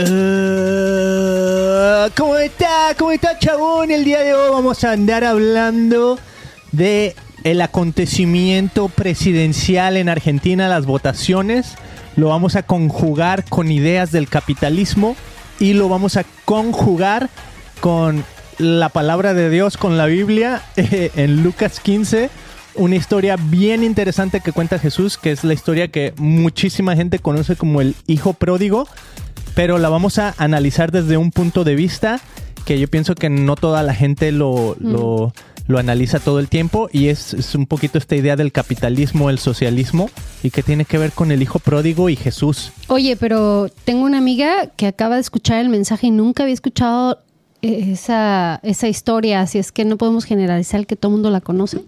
Uh, ¿Cómo está? ¿Cómo está, chabón? El día de hoy vamos a andar hablando de el acontecimiento presidencial en Argentina, las votaciones. Lo vamos a conjugar con ideas del capitalismo y lo vamos a conjugar con la palabra de Dios, con la Biblia, eh, en Lucas 15 una historia bien interesante que cuenta Jesús, que es la historia que muchísima gente conoce como el hijo pródigo, pero la vamos a analizar desde un punto de vista que yo pienso que no toda la gente lo, lo, analiza todo el tiempo y es, es, un poquito esta idea del capitalismo, el socialismo y que tiene que ver con el hijo pródigo y Jesús. Oye, pero tengo una amiga que acaba de escuchar el mensaje y nunca había escuchado esa, esa historia, así es que no podemos generalizar que todo el mundo la conoce.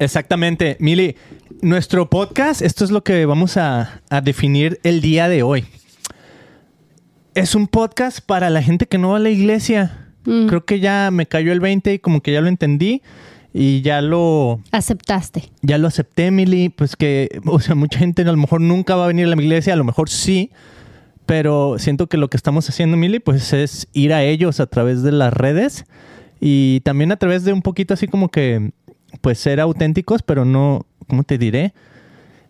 Exactamente. Mili, nuestro podcast, esto es lo que vamos a, definir el día de hoy. Es un podcast para la gente que no va a la iglesia. Mm. Creo que ya me cayó el 20 y como que ya lo entendí y ya lo... Aceptaste. Ya lo acepté, Mili. Pues que, o sea, mucha gente a lo mejor nunca va a venir a la iglesia, a lo mejor sí pero siento que lo que estamos haciendo, Mili, pues es ir a ellos a través de las redes y también a través de un poquito así como que, pues ser auténticos, pero no, ¿cómo te diré?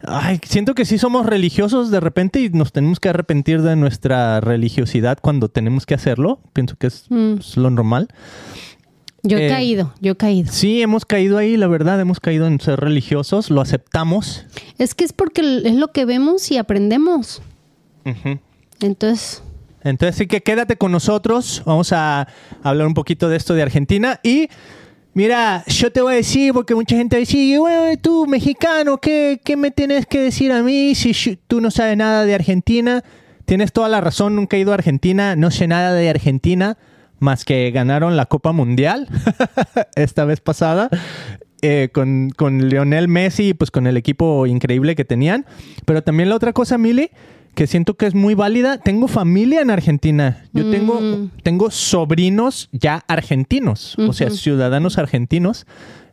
Ay, siento que sí somos religiosos de repente y nos tenemos que arrepentir de nuestra religiosidad cuando tenemos que hacerlo. Pienso que es, mm. lo normal. Yo he eh, caído, yo he caído. Sí, hemos caído ahí, la verdad, hemos caído en ser religiosos, lo aceptamos. Es que es porque es lo que vemos y aprendemos. Entonces... Entonces sí que quédate con nosotros. Vamos a hablar un poquito de esto de Argentina. Y mira, yo te voy a decir, porque mucha gente decir, bueno, tú mexicano, ¿qué, me tienes que decir a mí si tú no sabes nada de Argentina? Tienes toda la razón, nunca he ido a Argentina, no sé nada de Argentina, más que ganaron la Copa Mundial esta vez pasada. Eh, con, con Lionel Messi, pues con el equipo increíble que tenían. Pero también la otra cosa, Mili, que siento que es muy válida. Tengo familia en Argentina. Yo tengo, mm. tengo sobrinos ya argentinos, o sea, ciudadanos argentinos.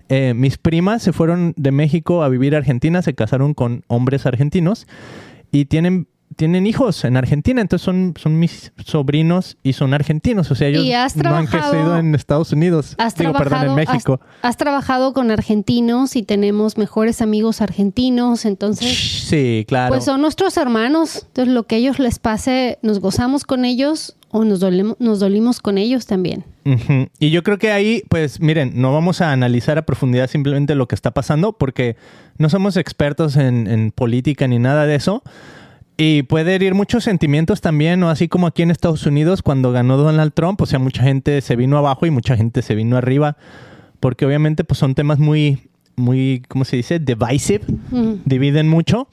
Eh, mis primas se fueron de México a vivir a Argentina, se casaron con hombres argentinos y tienen tienen hijos en Argentina, entonces son, son mis sobrinos y son argentinos. O sea, ellos no han crecido en Estados Unidos. Has Digo, perdón, en México. Has, trabajado con argentinos y tenemos mejores amigos argentinos, entonces. Sí, claro. Pues son nuestros hermanos. Entonces, lo que ellos les pase, nos gozamos con ellos o nos, dolemos, nos dolimos con ellos también. Y yo creo que ahí, pues miren, no vamos a analizar a profundidad simplemente lo que está pasando porque no somos expertos en, en política ni nada de eso. Y puede herir muchos sentimientos también, ¿no? Así como aquí en Estados Unidos cuando ganó Donald Trump, o sea, mucha gente se vino abajo y mucha gente se vino arriba, porque obviamente pues son temas muy, muy, ¿cómo se dice? Divisive, dividen mucho.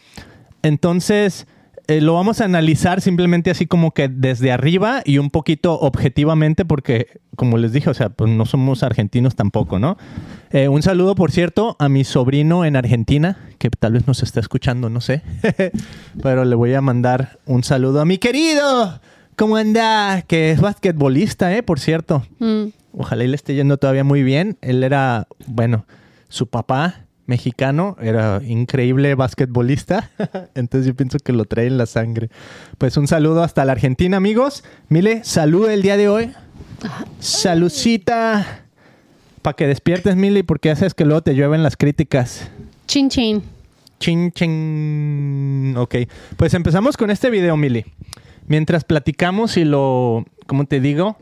Entonces, eh, lo vamos a analizar simplemente así como que desde arriba y un poquito objetivamente porque, como les dije, o sea, pues no somos argentinos tampoco, ¿no? Eh, un saludo, por cierto, a mi sobrino en Argentina, que tal vez nos está escuchando, no sé, pero le voy a mandar un saludo a mi querido. ¿Cómo anda? Que es basquetbolista, ¿eh? Por cierto. Mm. Ojalá y le esté yendo todavía muy bien. Él era, bueno, su papá mexicano, era increíble basquetbolista, entonces yo pienso que lo trae en la sangre. Pues un saludo hasta la Argentina, amigos. Mile, salud el día de hoy. Salucita. Para que despiertes, Mili, porque haces que luego te llueven las críticas. Chin chin. Chin chin. Ok. Pues empezamos con este video, Mili. Mientras platicamos y lo, ¿cómo te digo?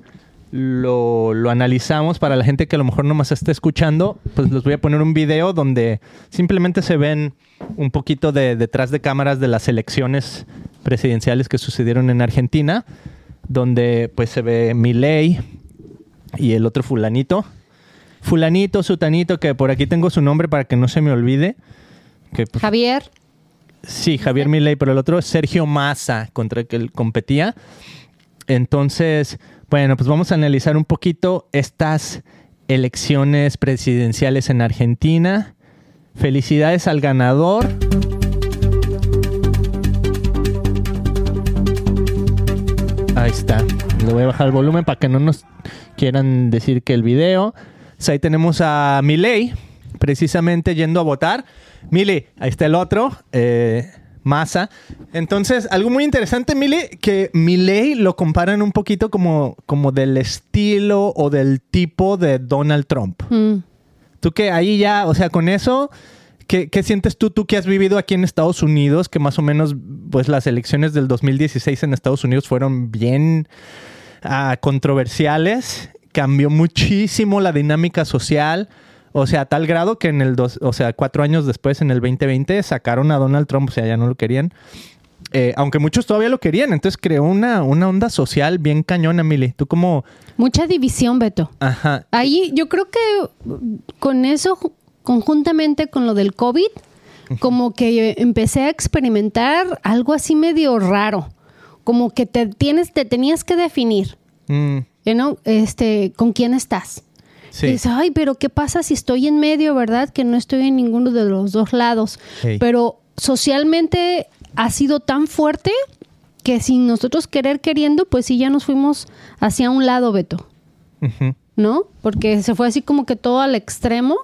Lo, analizamos para la gente que a lo mejor no más está escuchando, pues les voy a poner un video donde simplemente se ven un poquito de detrás de cámaras de las elecciones presidenciales que sucedieron en Argentina, donde pues se ve Milei y el otro fulanito. Fulanito, sutanito, que por aquí tengo su nombre para que no se me olvide. Que, pues, Javier. Sí, Javier Milei, pero el otro es Sergio Massa, contra el que él competía. Entonces, bueno, pues vamos a analizar un poquito estas elecciones presidenciales en Argentina. Felicidades al ganador. Ahí está. Le voy a bajar el volumen para que no nos quieran decir que el video. Pues ahí tenemos a Milei, precisamente yendo a votar. Milei, ahí está el otro. Eh, masa. Entonces, algo muy interesante, Mili, que Milley lo comparan un poquito como, como del estilo o del tipo de Donald Trump. Mm. Tú que ahí ya, o sea, con eso, ¿qué, qué sientes tú, tú que has vivido aquí en Estados Unidos, que más o menos, pues las elecciones del 2016 en Estados Unidos fueron bien ah, controversiales, cambió muchísimo la dinámica social. O sea, a tal grado que en el dos, o sea, cuatro años después, en el 2020, sacaron a Donald Trump, o sea, ya no lo querían. Eh, aunque muchos todavía lo querían, entonces creó una, una onda social bien cañona, Mili. Tú como, Mucha división, Beto. ajá, Ahí yo creo que con eso, ju- conjuntamente con lo del COVID, como que empecé a experimentar algo así medio raro. Como que te tienes, te tenías que definir, mm, you know, este, con quién estás. Sí, Y dices, ay, pero ¿qué pasa si estoy en medio, verdad? Que no estoy en ninguno de los dos lados. Pero socialmente ha sido tan fuerte que sin nosotros querer queriendo, pues sí ya nos fuimos hacia un lado, Beto. ¿no? Porque se fue así como que todo al extremo.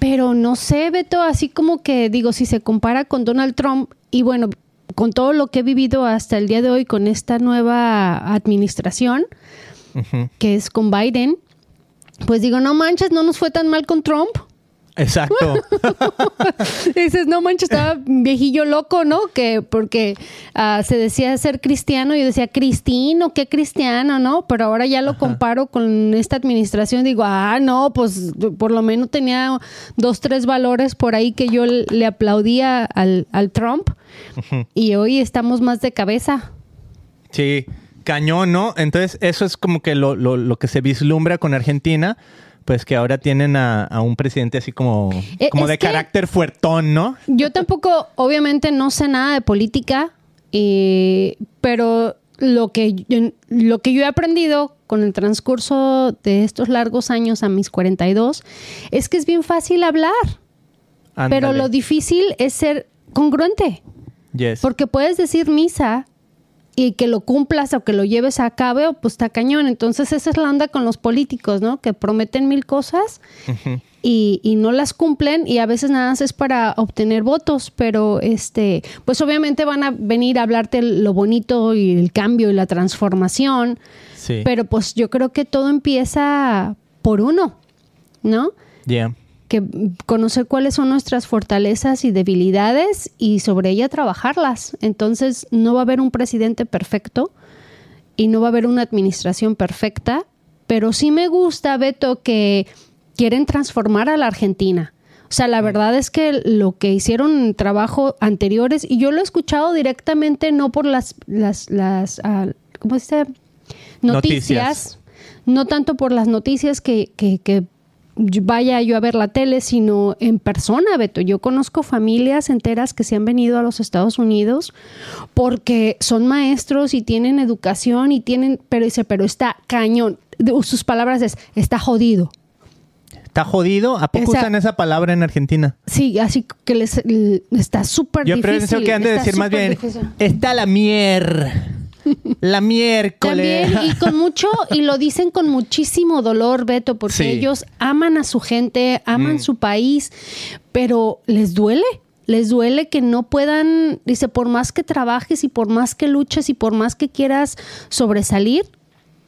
Pero no sé, Beto, así como que digo, si se compara con Donald Trump y bueno, con todo lo que he vivido hasta el día de hoy con esta nueva administración, que es con Biden, pues digo, no manches, no nos fue tan mal con Trump. Exacto. Dices, no manches, estaba viejillo loco, ¿no? Que porque ah, se decía ser cristiano, yo decía cristino, qué cristiano, ¿no? Pero ahora ya lo comparo con esta administración, digo, ah, no, pues por lo menos tenía dos, tres valores por ahí que yo le aplaudía al, al Trump y hoy estamos más de cabeza. Sí, cañón, ¿no? Entonces, eso es como que lo, lo- lo que se vislumbra con Argentina, pues que ahora tienen a, a un presidente así como, Eh, como es de carácter fuertón, ¿no? Yo tampoco, obviamente, no sé nada de política, eh, pero lo que, yo- lo que yo he aprendido con el transcurso de estos largos años a mis 42 es que es bien fácil hablar, pero lo difícil es ser congruente, Yes. porque puedes decir misa y que lo cumplas o que lo lleves a cabo, pues está cañón. Entonces esa es la onda con los políticos, ¿no? Que prometen mil cosas y, y no las cumplen y a veces nada más es para obtener votos, pero este, pues obviamente van a venir a hablarte lo bonito y el cambio y la transformación, Sí. pero pues yo creo que todo empieza por uno, ¿no? Yeah. Que conocer cuáles son nuestras fortalezas y debilidades y sobre ella trabajarlas. Entonces no va a haber un presidente perfecto y no va a haber una administración perfecta, pero sí me gusta, Beto, que quieren transformar a la Argentina. O sea, la verdad es que lo que hicieron en trabajo anteriores, y yo lo he escuchado directamente, no por las, las, las ah, ¿cómo se dice? Noticias, Noticias. no tanto por las noticias que, que, que vaya yo a ver la tele, sino en persona, Beto. Yo conozco familias enteras que se han venido a los Estados Unidos porque son maestros y tienen educación y tienen, pero dice, pero está cañón. De- Sus palabras es, está jodido. ¿Está jodido? ¿A poco Esa- usan esa palabra en Argentina? Sí, así que les está súper Yo difícil. pienso que han de decir más bien, difícil. está la mier. La miércoles. También, y con mucho, y lo dicen con muchísimo dolor, Beto, porque Sí. ellos aman a su gente, aman Mm. su país, pero les duele. Les duele que no puedan, dice, por más que trabajes y por más que luches y por más que quieras sobresalir,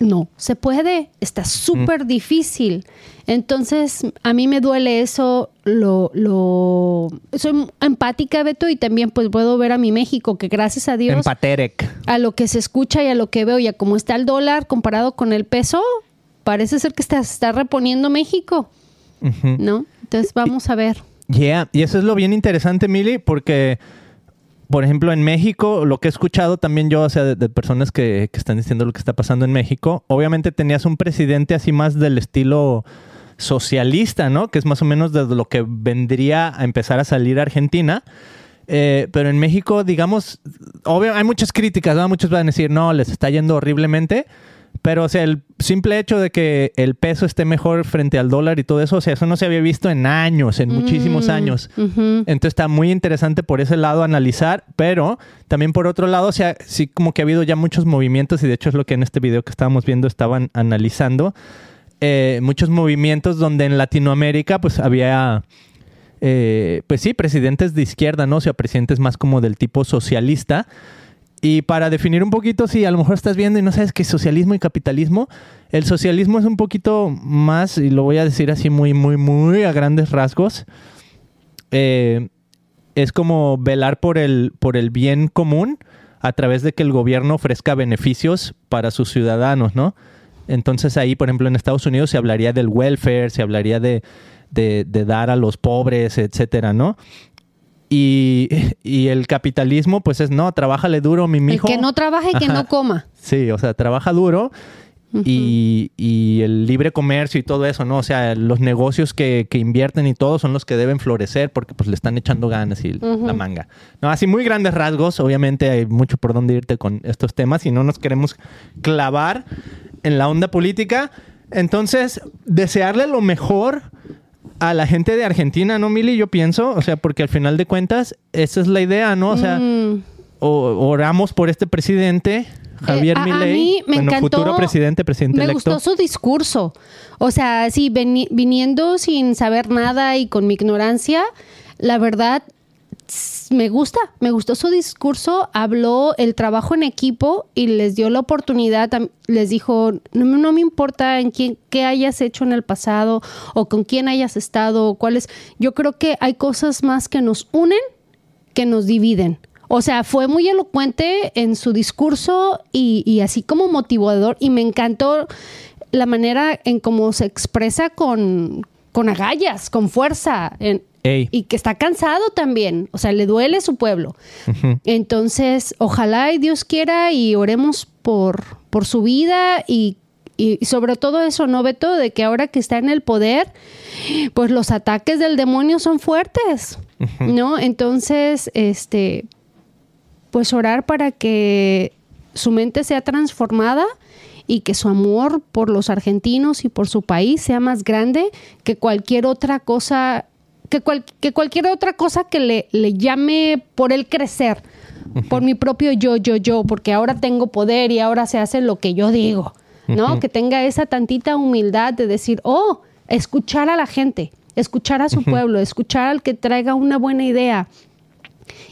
no, se puede, está súper difícil. Entonces, a mí me duele eso, lo, lo, soy empática, Beto, y también pues puedo ver a mi México, que gracias a Dios Empaterec. a lo que se escucha y a lo que veo y a cómo está el dólar comparado con el peso, parece ser que está, se está reponiendo México. ¿no? Entonces vamos a ver. Yeah, y eso es lo bien interesante, Mili, porque, por ejemplo, en México, lo que he escuchado también yo, o sea, de, personas que, que están diciendo lo que está pasando en México, obviamente tenías un presidente así más del estilo socialista, ¿no? Que es más o menos de lo que vendría a empezar a salir Argentina. Eh, pero en México, digamos, obvio, hay muchas críticas, ¿no? Muchos van a decir, no, les está yendo horriblemente. Pero, o sea, el simple hecho de que el peso esté mejor frente al dólar y todo eso, o sea, eso no se había visto en años, en muchísimos Mm, años. Entonces está muy interesante por ese lado analizar, pero también por otro lado, o sea, sí como que ha habido ya muchos movimientos y de hecho es lo que en este video que estábamos viendo estaban analizando, eh, muchos movimientos donde en Latinoamérica pues había eh, pues sí, presidentes de izquierda, ¿no? O sea, presidentes más como del tipo socialista. Y para definir un poquito, si a lo mejor estás viendo y no sabes qué es socialismo y capitalismo, el socialismo es un poquito más, y lo voy a decir así muy, muy, muy a grandes rasgos, eh, es como velar por el, por el bien común a través de que el gobierno ofrezca beneficios para sus ciudadanos, ¿no? Entonces ahí, por ejemplo, en Estados Unidos se hablaría del welfare, se hablaría de, de, dar a los pobres, etcétera, ¿no? Y, y, el capitalismo, pues es, no, trabájale duro, mi mijo. El que no trabaja y que no coma. Sí, o sea, trabaja duro y, el libre comercio y todo eso, ¿no? O sea, los negocios que, invierten y todo son los que deben florecer porque pues le están echando ganas y la manga. No, así muy grandes rasgos, obviamente hay mucho por dónde irte con estos temas y no nos queremos clavar en la onda política. Entonces, desearle lo mejor a la gente de Argentina, ¿no, Mili? Yo pienso, o sea, porque al final de cuentas, esa es la idea, ¿no? O sea, mm. oramos por este presidente Javier eh, Milei, me encantó, futuro presidente, presidente me gustó su discurso. O sea, sí, viniendo sin saber nada y con mi ignorancia, la verdad me gusta, me gustó su discurso, habló el trabajo en equipo y les dio la oportunidad, les dijo, no, me importa en quién, qué hayas hecho en el pasado o con quién hayas estado o cuáles, yo creo que hay cosas más que nos unen que nos dividen. O sea, fue muy elocuente en su discurso y, así como motivador y me encantó la manera en cómo se expresa con, con agallas, con fuerza. Y que está cansado también, o sea, le duele su pueblo. Entonces, ojalá y Dios quiera y oremos por, por su vida y, y, sobre todo eso, ¿no, Beto? De que ahora que está en el poder, pues los ataques del demonio son fuertes, ¿no? Entonces, este, pues orar para que su mente sea transformada y que su amor por los argentinos y por su país sea más grande que cualquier otra cosa, que, que cualquier otra cosa que le, le llame por él crecer, por mi propio yo, yo, yo, porque ahora tengo poder y ahora se hace lo que yo digo, ¿no? Que tenga esa tantita humildad de decir, oh, escuchar a la gente, escuchar a su pueblo, escuchar al que traiga una buena idea,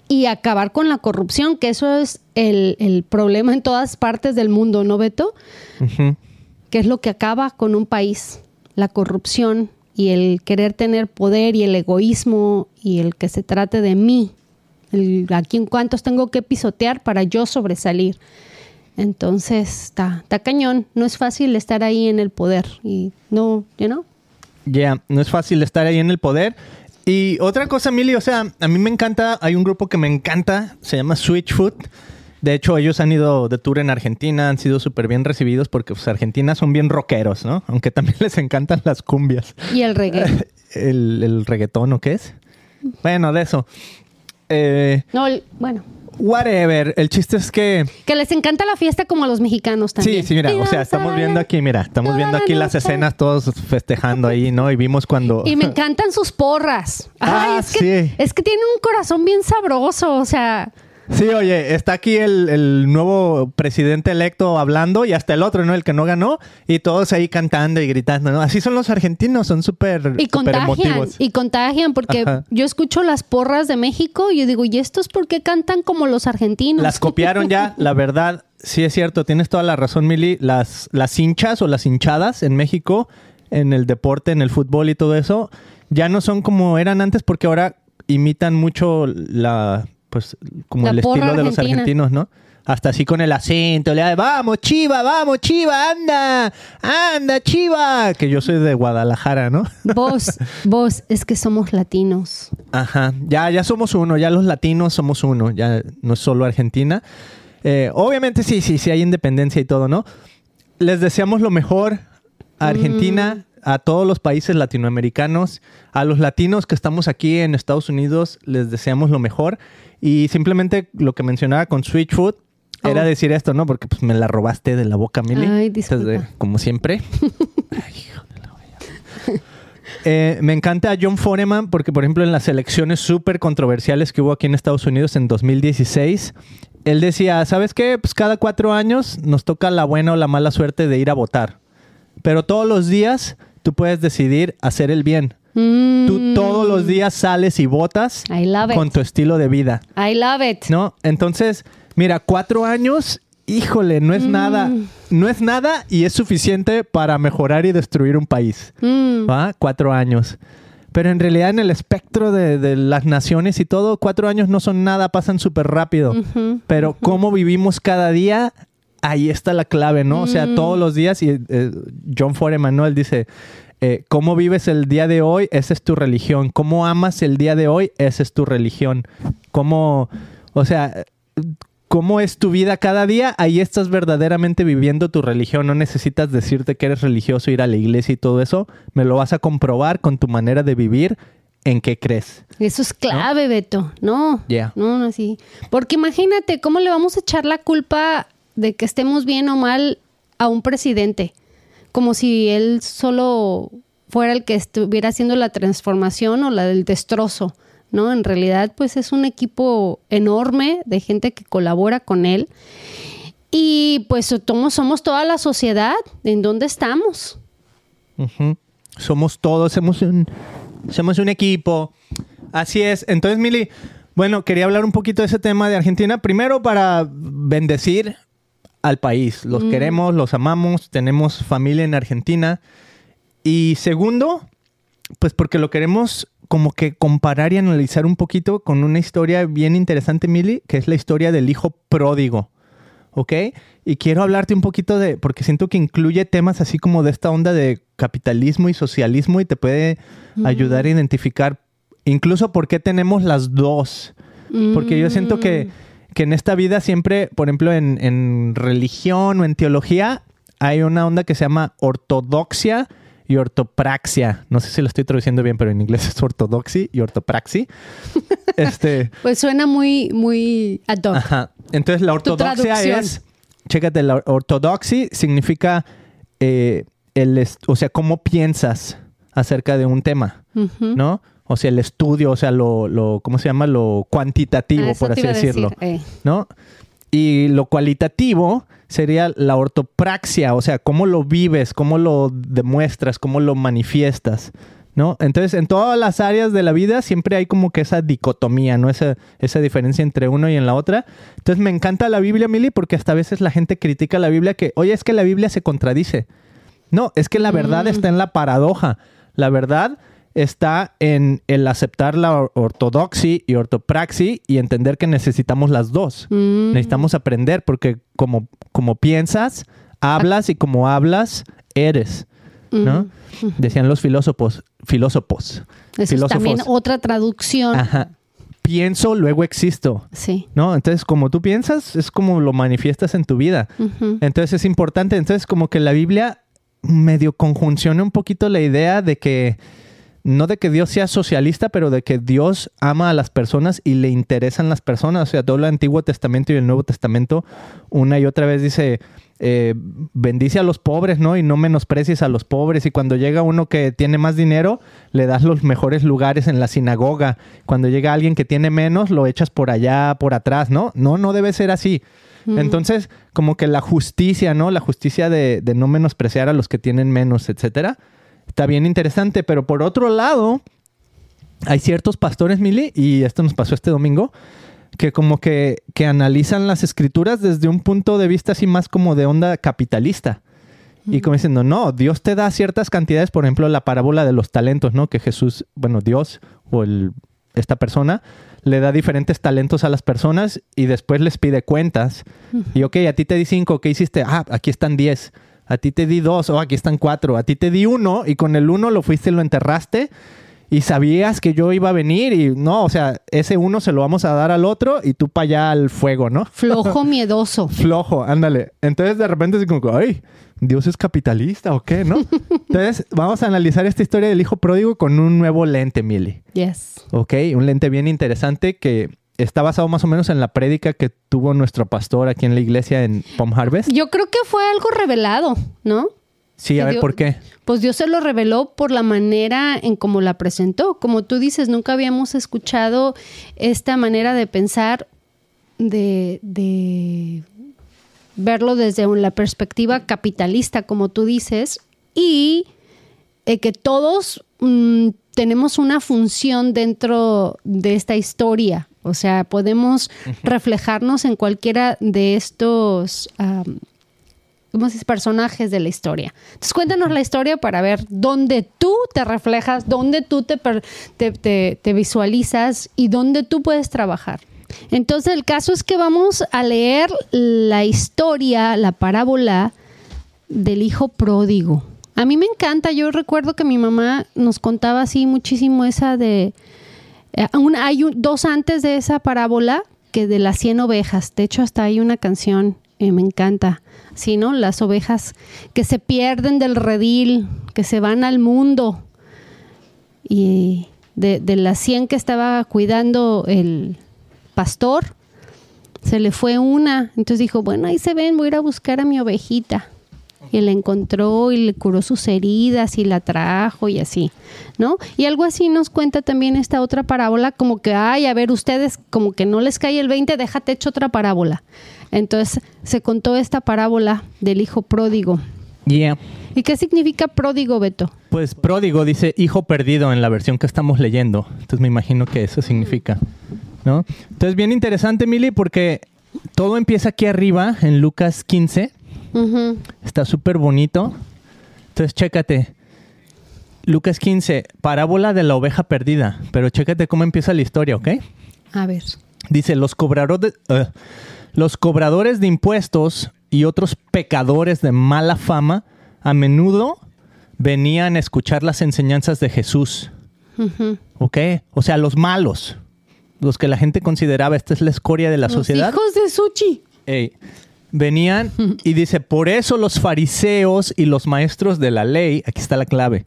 y acabar con la corrupción, que eso es el, problema en todas partes del mundo, ¿no, Beto? Que es lo que acaba con un país, la corrupción y el querer tener poder y el egoísmo y el que se trate de mí, el, a quién cuántos tengo que pisotear para yo sobresalir. Entonces, está, está cañón, no es fácil estar ahí en el poder y no, you? Ya, no es fácil estar ahí en el poder y otra cosa, Mili, o sea, a mí me encanta, hay un grupo que me encanta, se llama Switchfoot. De hecho, ellos han ido de tour en Argentina, han sido súper bien recibidos porque pues, Argentina son bien rockeros, ¿no? Aunque también les encantan las cumbias. ¿Y el reggae? el, el reggaetón, ¿o qué es? Bueno, de eso. Eh, no, bueno. Whatever. El chiste es que. Que les encanta la fiesta como a los mexicanos también. Sí, sí, mira. O sea, estamos viendo aquí, mira, estamos viendo aquí las escenas todos festejando ahí, ¿no? Y vimos cuando. Y me encantan sus porras. Ay, ah, es que, Es que tienen un corazón bien sabroso, o sea. Sí, oye, está aquí el, nuevo presidente electo hablando y hasta el otro, ¿no? El que no ganó y todos ahí cantando y gritando, ¿no? Así son los argentinos, son súper Y contagian, y contagian porque yo escucho las porras de México y yo digo, ¿y estos por qué cantan como los argentinos? Las copiaron ya, la verdad, sí es cierto, tienes toda la razón, Mili. Las, las hinchas o las hinchadas en México, en el deporte, en el fútbol y todo eso, ya no son como eran antes porque ahora imitan mucho la pues como el estilo de los argentinos, ¿no? Hasta así con el acento, le vamos Chiva, vamos Chiva, anda, anda Chiva, que yo soy de Guadalajara, ¿no? Vos, vos, es que somos latinos. Ajá, ya, ya somos uno, ya los latinos somos uno, ya no es solo Argentina. Eh, obviamente sí, sí, sí hay independencia y todo, ¿no? Les deseamos lo mejor a Argentina, mm a todos los países latinoamericanos, a los latinos que estamos aquí en Estados Unidos, les deseamos lo mejor. Y simplemente lo que mencionaba con Switch Food era oh. decir esto, ¿no? Porque pues me la robaste de la boca, Mili. Ay, disculpa. como siempre. Ay, hijo de la eh, me encanta a John Foreman porque, por ejemplo, en las elecciones súper controversiales que hubo aquí en Estados Unidos en 2016, él decía, ¿sabes qué? Pues cada cuatro años nos toca la buena o la mala suerte de ir a votar. Pero todos los días tú puedes decidir hacer el bien. Tú todos los días sales y votas I love it. con tu estilo de vida, I love it. ¿no? Entonces, mira, cuatro años, híjole, no es nada, no es nada y es suficiente para mejorar y destruir un país, Mm. ¿va? Cuatro años. Pero en realidad en el espectro de, de las naciones y todo, cuatro años no son nada, pasan súper rápido. Pero cómo vivimos cada día, ahí está la clave, ¿no? O sea, Mm. todos los días, y eh, John Foreman. Él dice, eh, cómo vives el día de hoy, esa es tu religión. Cómo amas el día de hoy, esa es tu religión. Cómo, o sea, cómo es tu vida cada día, ahí estás verdaderamente viviendo tu religión. No necesitas decirte que eres religioso, ir a la iglesia y todo eso. Me lo vas a comprobar con tu manera de vivir, en qué crees. Eso es clave, Beto. No. Yeah. No, no, sí. Porque imagínate cómo le vamos a echar la culpa de que estemos bien o mal a un presidente. Como si él solo fuera el que estuviera haciendo la transformación o la del destrozo. ¿no? En realidad, pues es un equipo enorme de gente que colabora con él. Y pues somos, toda la sociedad. ¿En dónde estamos? Somos todos, somos un, somos un equipo. Así es. Entonces, Mili, bueno, quería hablar un poquito de ese tema de Argentina. Primero para bendecir al país. Los queremos, los amamos, tenemos familia en Argentina. Y segundo, pues porque lo queremos como que comparar y analizar un poquito con una historia bien interesante, Mili, que es la historia del hijo pródigo. ¿ok? Y quiero hablarte un poquito de, porque siento que incluye temas así como de esta onda de capitalismo y socialismo y te puede ayudar a identificar incluso por qué tenemos las dos. Porque yo siento que, que en esta vida siempre, por ejemplo, en, en religión o en teología, hay una onda que se llama ortodoxia y ortopraxia. No sé si lo estoy traduciendo bien, pero en inglés es ortodoxi y ortopraxi. este, Pues suena muy, muy ad hoc. Ajá. Entonces la ortodoxia es, chécate, la ortodoxia significa, eh, el, o sea, cómo piensas acerca de un tema. ¿no? O sea, el estudio, o sea, lo, lo ¿cómo se llama? Lo cuantitativo, Ah, por así decir, decirlo, eh. ¿no? Y lo cualitativo sería la ortopraxia, o sea, cómo lo vives, cómo lo demuestras, cómo lo manifiestas, ¿no? Entonces, en todas las áreas de la vida siempre hay como que esa dicotomía, ¿no? Esa, esa diferencia entre uno y en la otra. Entonces, me encanta la Biblia, Mili, porque hasta a veces la gente critica la Biblia que, oye, es que la Biblia se contradice. No, es que la verdad está en la paradoja. La verdad está en el aceptar la or- ortodoxia y ortopraxia y entender que necesitamos las dos. Mm. Necesitamos aprender porque como, como piensas, hablas y como hablas, eres. ¿no? Decían los filósofos, filósofos. Eso es también otra traducción. Ajá. Pienso, luego existo. Sí. ¿No? Entonces, como tú piensas, es como lo manifiestas en tu vida. Entonces es importante. Entonces, como que la Biblia medio conjunciona un poquito la idea de que, no de que Dios sea socialista, pero de que Dios ama a las personas y le interesan las personas. O sea, todo el Antiguo Testamento y el Nuevo Testamento, una y otra vez dice, eh, bendice a los pobres, ¿no? Y no menosprecies a los pobres. Y cuando llega uno que tiene más dinero, le das los mejores lugares en la sinagoga. Cuando llega alguien que tiene menos, lo echas por allá, por atrás, ¿no? No, no debe ser así. Entonces, como que la justicia, ¿no? La justicia de, de no menospreciar a los que tienen menos, etcétera, está bien interesante. Pero por otro lado, hay ciertos pastores, Mili, y esto nos pasó este domingo, que como que, que analizan las escrituras desde un punto de vista así más como de onda capitalista. Y como diciendo, no, Dios te da ciertas cantidades, por ejemplo, la parábola de los talentos, ¿no? Que Jesús, bueno, Dios o el, esta persona le da diferentes talentos a las personas y después les pide cuentas. Y ok, a ti te di cinco, ¿qué hiciste? Ah, aquí están diez. A ti te di dos, oh, aquí están cuatro. A ti te di uno y con el uno lo fuiste y lo enterraste y sabías que yo iba a venir y no, o sea, ese uno se lo vamos a dar al otro y tú para allá al fuego, ¿no? Flojo, miedoso. Flojo, ándale. Entonces de repente es como, ay, Dios es capitalista o qué, ¿no? Entonces vamos a analizar esta historia del hijo pródigo con un nuevo lente, Mili. Yes. Ok, un lente bien interesante que está basado más o menos en la prédica que tuvo nuestro pastor aquí en la iglesia en Palm Harvest. Yo creo que fue algo revelado, ¿no? Sí, a ver, Dios- ¿por qué? Pues Dios se lo reveló por la manera en cómo la presentó. Como tú dices, nunca habíamos escuchado esta manera de pensar, de, de verlo desde la perspectiva capitalista, como tú dices, y eh, que todos mm, tenemos una función dentro de esta historia. O sea, podemos reflejarnos en cualquiera de estos ¿cómo se dice? personajes de la historia. Entonces cuéntanos la historia para ver dónde tú te reflejas, dónde tú te, te, visualizas y dónde tú puedes trabajar. Entonces el caso es que vamos a leer la historia, la parábola del hijo pródigo. A mí me encanta, yo recuerdo que mi mamá nos contaba así muchísimo esa de... Eh, hay dos antes de esa parábola que de las 100 ovejas. De hecho, hasta hay una canción, eh, me encanta ¿sí, no? Las ovejas que se pierden del redil, que se van al mundo. Y de, de las 100 que estaba cuidando el pastor, se le fue una. Entonces dijo, bueno, ahí se ven, voy a ir a buscar a mi ovejita. Y la encontró y le curó sus heridas y la trajo y así, ¿no? Y algo así nos cuenta también esta otra parábola, como que, ay, a ver, ustedes como que no les cae el 20, déjate hecho otra parábola. Entonces se contó esta parábola del hijo pródigo. Yeah. ¿Y qué significa pródigo, Beto? Pues pródigo dice hijo perdido en la versión que estamos leyendo. Entonces me imagino que eso significa, ¿no? Entonces bien interesante, Mili, porque todo empieza aquí arriba en Lucas 15. Está súper bonito. Entonces chécate. Lucas 15, parábola de la oveja perdida. Pero chécate cómo empieza la historia, ¿ok? A ver. Dice, los cobradores de... Uh, los cobradores de impuestos y otros pecadores de mala fama a menudo venían a escuchar las enseñanzas de Jesús. ¿Ok? O sea, los malos, los que la gente consideraba, esta es la escoria de la sociedad. Hijos de Suchi. Venían y dice, por eso los fariseos y los maestros de la ley, aquí está la clave,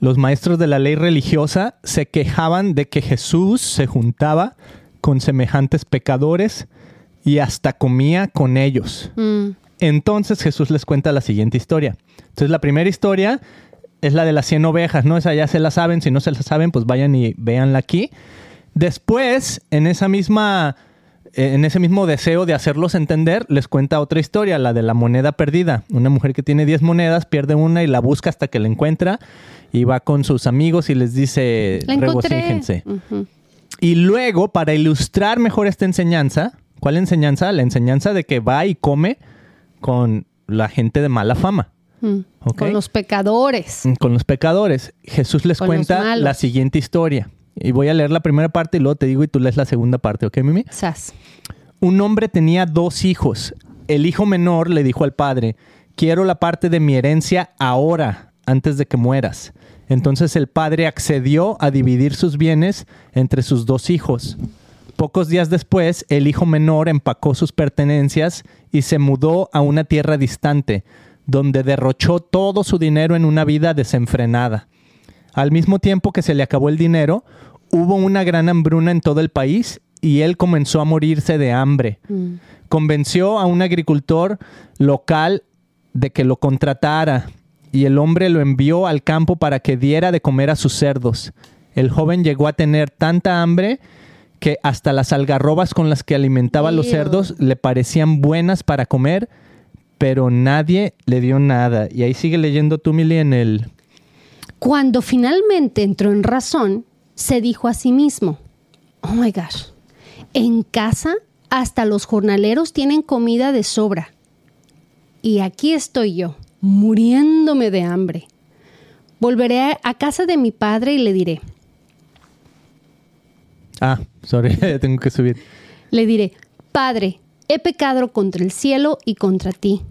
los maestros de la ley religiosa se quejaban de que Jesús se juntaba con semejantes pecadores y hasta comía con ellos. Mm. Entonces Jesús les cuenta la siguiente historia. Entonces la primera historia es la de las 100 ovejas, ¿no? Esa ya se la saben, si no se la saben, pues vayan y véanla aquí. Después, en esa misma en ese mismo deseo de hacerlos entender, les cuenta otra historia, la de la moneda perdida. Una mujer que tiene 10 monedas pierde una y la busca hasta que la encuentra y va con sus amigos y les dice, regocíjense. Y luego, para ilustrar mejor esta enseñanza, ¿Cuál enseñanza? La enseñanza de que va y come con la gente de mala fama. Mm. Con los pecadores. Mm, con los pecadores. Jesús les cuenta la siguiente historia. Y voy a leer la primera parte y luego te digo y tú lees la segunda parte, ¿ok, Mimi? Sas. Un hombre tenía dos hijos. El hijo menor le dijo al padre, quiero la parte de mi herencia ahora, antes de que mueras. Entonces el padre accedió a dividir sus bienes entre sus dos hijos. Pocos días después, el hijo menor empacó sus pertenencias y se mudó a una tierra distante, donde derrochó todo su dinero en una vida desenfrenada. Al mismo tiempo que se le acabó el dinero, hubo una gran hambruna en todo el país y él comenzó a morirse de hambre. Mm. Convenció a un agricultor local de que lo contratara y el hombre lo envió al campo para que diera de comer a sus cerdos. El joven llegó a tener tanta hambre que hasta las algarrobas con las que alimentaba a los cerdos le parecían buenas para comer, pero nadie le dio nada. Y ahí sigue leyendo tú, Mili, en el... Cuando finalmente entró en razón, se dijo a sí mismo, oh my gosh, en casa hasta los jornaleros tienen comida de sobra. Y aquí estoy yo, muriéndome de hambre. Volveré a casa de mi padre y le diré, Ah, sorry, tengo que subir. Le diré, Padre, he pecado contra el cielo y contra ti.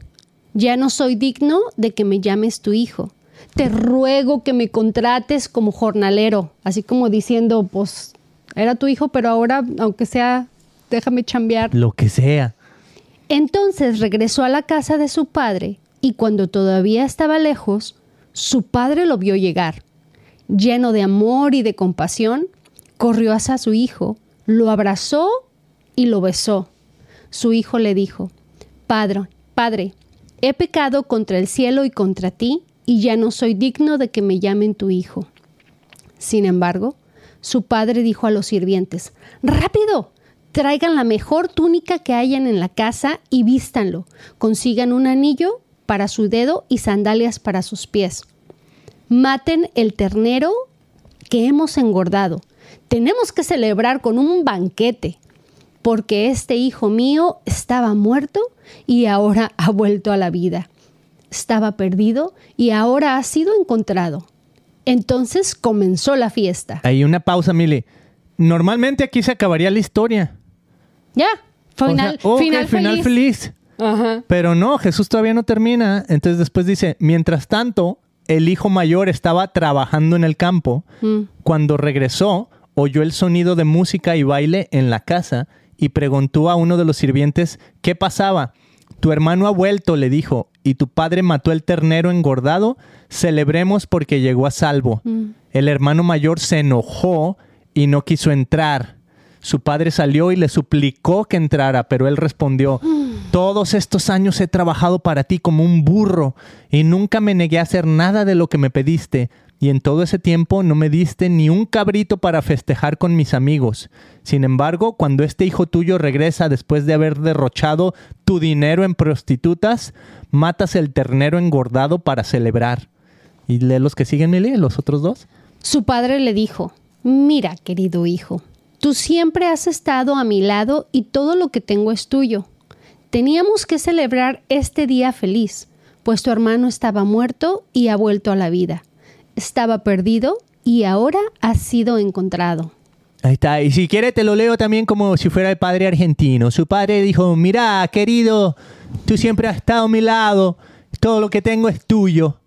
Ya no soy digno de que me llames tu hijo. Te ruego que me contrates como jornalero, así como diciendo, pues era tu hijo, pero ahora, aunque sea, déjame chambear. Lo que sea. Entonces regresó a la casa de su padre y cuando todavía estaba lejos, su padre lo vio llegar. Lleno de amor y de compasión, corrió hacia su hijo, lo abrazó y lo besó. Su hijo le dijo, Padre, Padre, he pecado contra el cielo y contra ti, y ya no soy digno de que me llamen tu hijo. Sin embargo, su padre dijo a los sirvientes, Rápido, traigan la mejor túnica que hayan en la casa y vístanlo. Consigan un anillo para su dedo y sandalias para sus pies. Maten el ternero que hemos engordado. Tenemos que celebrar con un banquete, porque este hijo mío estaba muerto y ahora ha vuelto a la vida. Estaba perdido y ahora ha sido encontrado. Entonces comenzó la fiesta. Hay una pausa, Mili. Normalmente aquí se acabaría la historia. Ya, O final, sea, ok, final, final feliz. feliz. Ajá. Pero no, Jesús todavía no termina. Entonces después dice, mientras tanto, el hijo mayor estaba trabajando en el campo. Mm. Cuando regresó, oyó el sonido de música y baile en la casa y preguntó a uno de los sirvientes qué pasaba. Tu hermano ha vuelto, le dijo, y tu padre mató el ternero engordado. Celebremos porque llegó a salvo. El hermano mayor se enojó y no quiso entrar. Su padre salió y le suplicó que entrara, pero él respondió, todos estos años he trabajado para ti como un burro y nunca me negué a hacer nada de lo que me pediste. Y en todo ese tiempo no me diste ni un cabrito para festejar con mis amigos. Sin embargo, cuando este hijo tuyo regresa después de haber derrochado tu dinero en prostitutas, matas el ternero engordado para celebrar. Y lee los que siguen, Mili, los otros dos. Su padre le dijo, mira, querido hijo, tú siempre has estado a mi lado y todo lo que tengo es tuyo. Teníamos que celebrar este día feliz, pues tu hermano estaba muerto y ha vuelto a la vida. Estaba perdido y ahora ha sido encontrado. Ahí está. Y si quiere te lo leo también como si fuera el padre argentino. Su padre dijo, mira, querido, tú siempre has estado a mi lado. Todo lo que tengo es tuyo.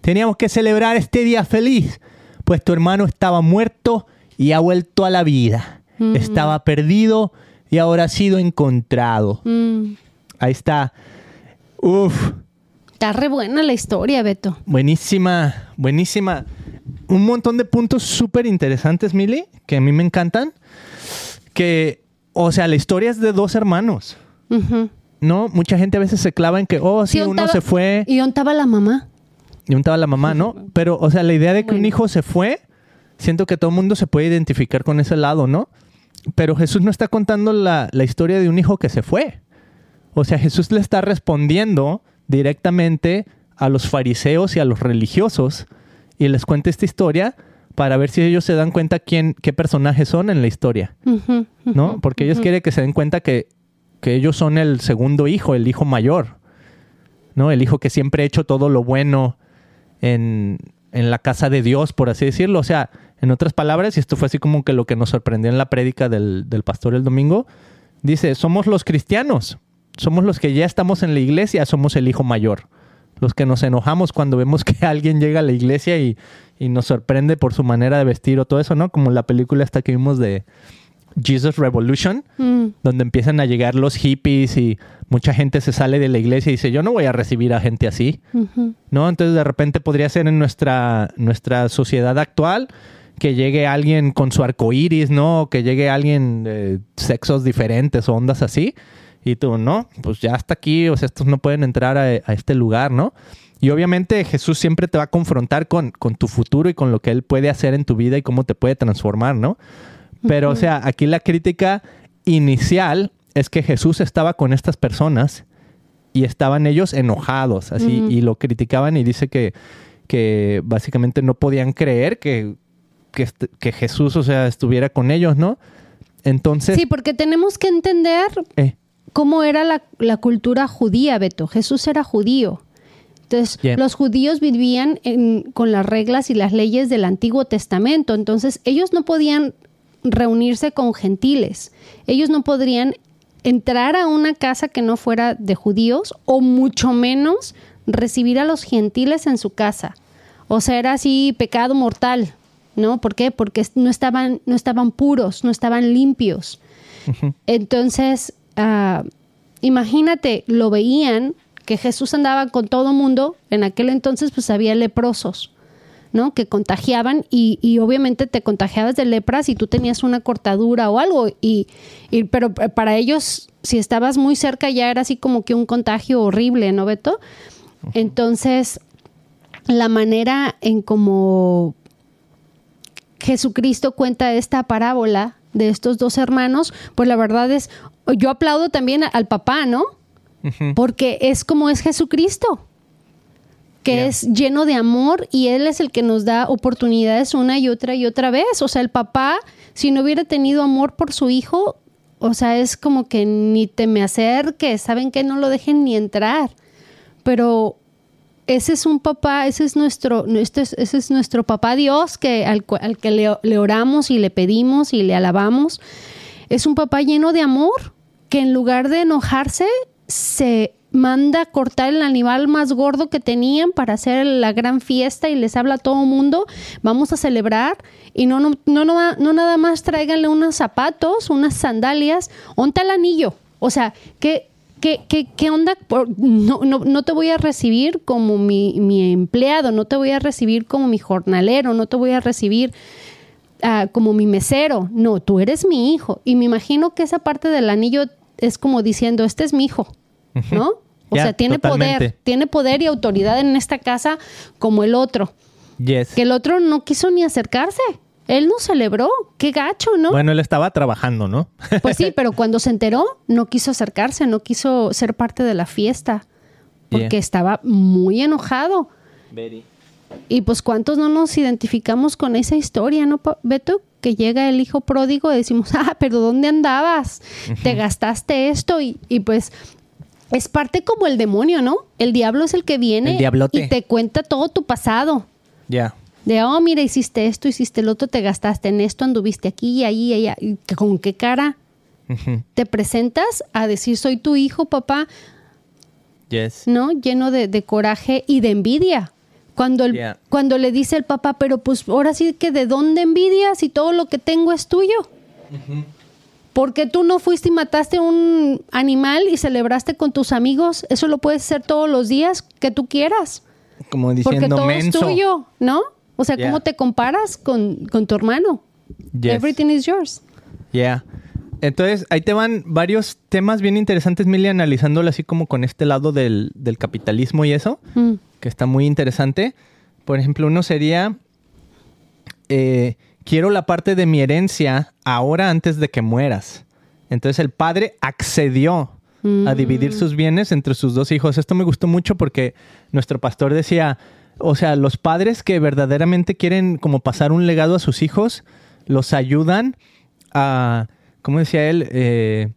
Teníamos que celebrar este día feliz, pues tu hermano estaba muerto y ha vuelto a la vida. Estaba perdido y ahora ha sido encontrado. Mm, Ahí está. Uf, está re buena la historia, Beto. buenísima, buenísima. Un montón de puntos súper interesantes, Mili, que a mí me encantan. Que, o sea, la historia es de dos hermanos. ¿no? Mucha gente a veces se clava en que, oh, sí, Sí, uno se fue ¿Y dónde estaba la mamá? y un estaba la mamá, ¿no? Pero, o sea, la idea de que un hijo se fue, siento que todo el mundo se puede identificar con ese lado, ¿no? Pero Jesús no está contando la, la historia de un hijo que se fue. O sea, Jesús le está respondiendo directamente a los fariseos y a los religiosos y les cuenta esta historia para ver si ellos se dan cuenta quién, qué personajes son en la historia. ¿no? Porque ellos quieren que se den cuenta que, que ellos son el segundo hijo, el hijo mayor, ¿no? El hijo que siempre ha hecho todo lo bueno en, en la casa de Dios, por así decirlo. O sea, en otras palabras, y esto fue así como que lo que nos sorprendió en la prédica del, del pastor el domingo, dice, somos los cristianos, somos los que ya estamos en la iglesia, somos el hijo mayor. Los que nos enojamos cuando vemos que alguien llega a la iglesia y, y nos sorprende por su manera de vestir o todo eso, ¿no? Como la película esta que vimos de Jesus Revolution, Mm, donde empiezan a llegar los hippies y mucha gente se sale de la iglesia y dice, yo no voy a recibir a gente así. ¿no? Entonces de repente podría ser en nuestra, nuestra sociedad actual que llegue alguien con su arco iris, ¿no? Que llegue alguien de sexos diferentes o ondas así. Y tú, no, pues ya hasta aquí, o sea, estos no pueden entrar a, a este lugar, ¿no? Y obviamente Jesús siempre te va a confrontar con, con tu futuro y con lo que Él puede hacer en tu vida y cómo te puede transformar, ¿no? Pero, o sea, aquí la crítica inicial es que Jesús estaba con estas personas y estaban ellos enojados, así, y lo criticaban y dice que, que básicamente no podían creer que, que, est- que Jesús, o sea, estuviera con ellos, ¿no? Entonces, Sí, porque tenemos que entender eh, cómo era la, la cultura judía, Beto. Jesús era judío. Entonces, Yeah. los judíos vivían en- con las reglas y las leyes del Antiguo Testamento. Entonces, ellos no podían reunirse con gentiles. Ellos no podrían entrar a una casa que no fuera de judíos o mucho menos recibir a los gentiles en su casa. O sea, era así pecado mortal, ¿no? ¿Por qué? Porque no estaban, no estaban puros, no estaban limpios. Entonces, ah, imagínate, lo veían que Jesús andaba con todo mundo. En aquel entonces, pues había leprosos, ¿no? Que contagiaban y, y obviamente te contagiabas de lepra si tú tenías una cortadura o algo. Y, y- pero para ellos, si estabas muy cerca, ya era así como que un contagio horrible, ¿no, Beto? Entonces, la manera en cómo Jesucristo cuenta esta parábola de estos dos hermanos, pues la verdad es, yo aplaudo también al papá, ¿no? Porque es como es Jesucristo. que Yeah. es lleno de amor y Él es el que nos da oportunidades una y otra y otra vez. O sea, el papá, si no hubiera tenido amor por su hijo, o sea, es como que ni te me acerques, saben que no lo dejen ni entrar. Pero ese es un papá, ese es nuestro, este es- ese es nuestro papá Dios que, al, al que le, le oramos y le pedimos y le alabamos. Es un papá lleno de amor que en lugar de enojarse se manda a cortar el animal más gordo que tenían para hacer la gran fiesta y les habla a todo mundo, vamos a celebrar y no, no, no, no, no nada más tráiganle unos zapatos, unas sandalias, onta el anillo. O sea, ¿qué, qué, qué, qué onda? No, no, no te voy a recibir como mi, mi empleado, no te voy a recibir como mi jornalero, no te voy a recibir ah, como mi mesero. No, tú eres mi hijo. Y me imagino que esa parte del anillo es como diciendo, este es mi hijo, ¿no? O sea, tiene totalmente. poder, tiene poder y autoridad en esta casa como el otro. Yes. Que el otro no quiso ni acercarse. Él no celebró. Qué gacho, ¿no? Bueno, él estaba trabajando, ¿no? Pues sí, pero cuando se enteró, no quiso acercarse, no quiso ser parte de la fiesta. Porque Yeah. estaba muy enojado. Y pues cuántos no nos identificamos con esa historia, ¿no, Beto? Que llega el hijo pródigo decimos, ah, pero ¿dónde andabas? Te gastaste esto y, y pues es parte como el demonio, ¿no? El diablo es el que viene El y te cuenta todo tu pasado. Ya. De, oh, mira, hiciste esto, hiciste el otro, te gastaste en esto, anduviste aquí y ahí y allá. ¿Y ¿Con qué cara te presentas a decir soy tu hijo, papá? Yes. ¿no? Lleno de, de coraje y de envidia. Cuando, el, Yeah. cuando le dice el papá, pero pues ahora sí que de dónde envidias si todo lo que tengo es tuyo. ¿Por qué tú no fuiste y mataste un animal y celebraste con tus amigos? Eso lo puedes hacer todos los días que tú quieras. Como Porque diciendo todo menso. es tuyo, ¿no? O sea, ¿cómo Yeah. te comparas con, con tu hermano? Yes. Everything is yours. Yeah. Entonces, ahí te van varios temas bien interesantes, Mili, analizándolo así como con este lado del, del capitalismo y eso, Mm. Que está muy interesante. Por ejemplo, uno sería, eh, quiero la parte de mi herencia ahora antes de que mueras. Entonces el padre accedió a dividir sus bienes entre sus dos hijos. Esto me gustó mucho porque nuestro pastor decía, o sea, los padres que verdaderamente quieren como pasar un legado a sus hijos, los ayudan a, ¿cómo decía él? Eh,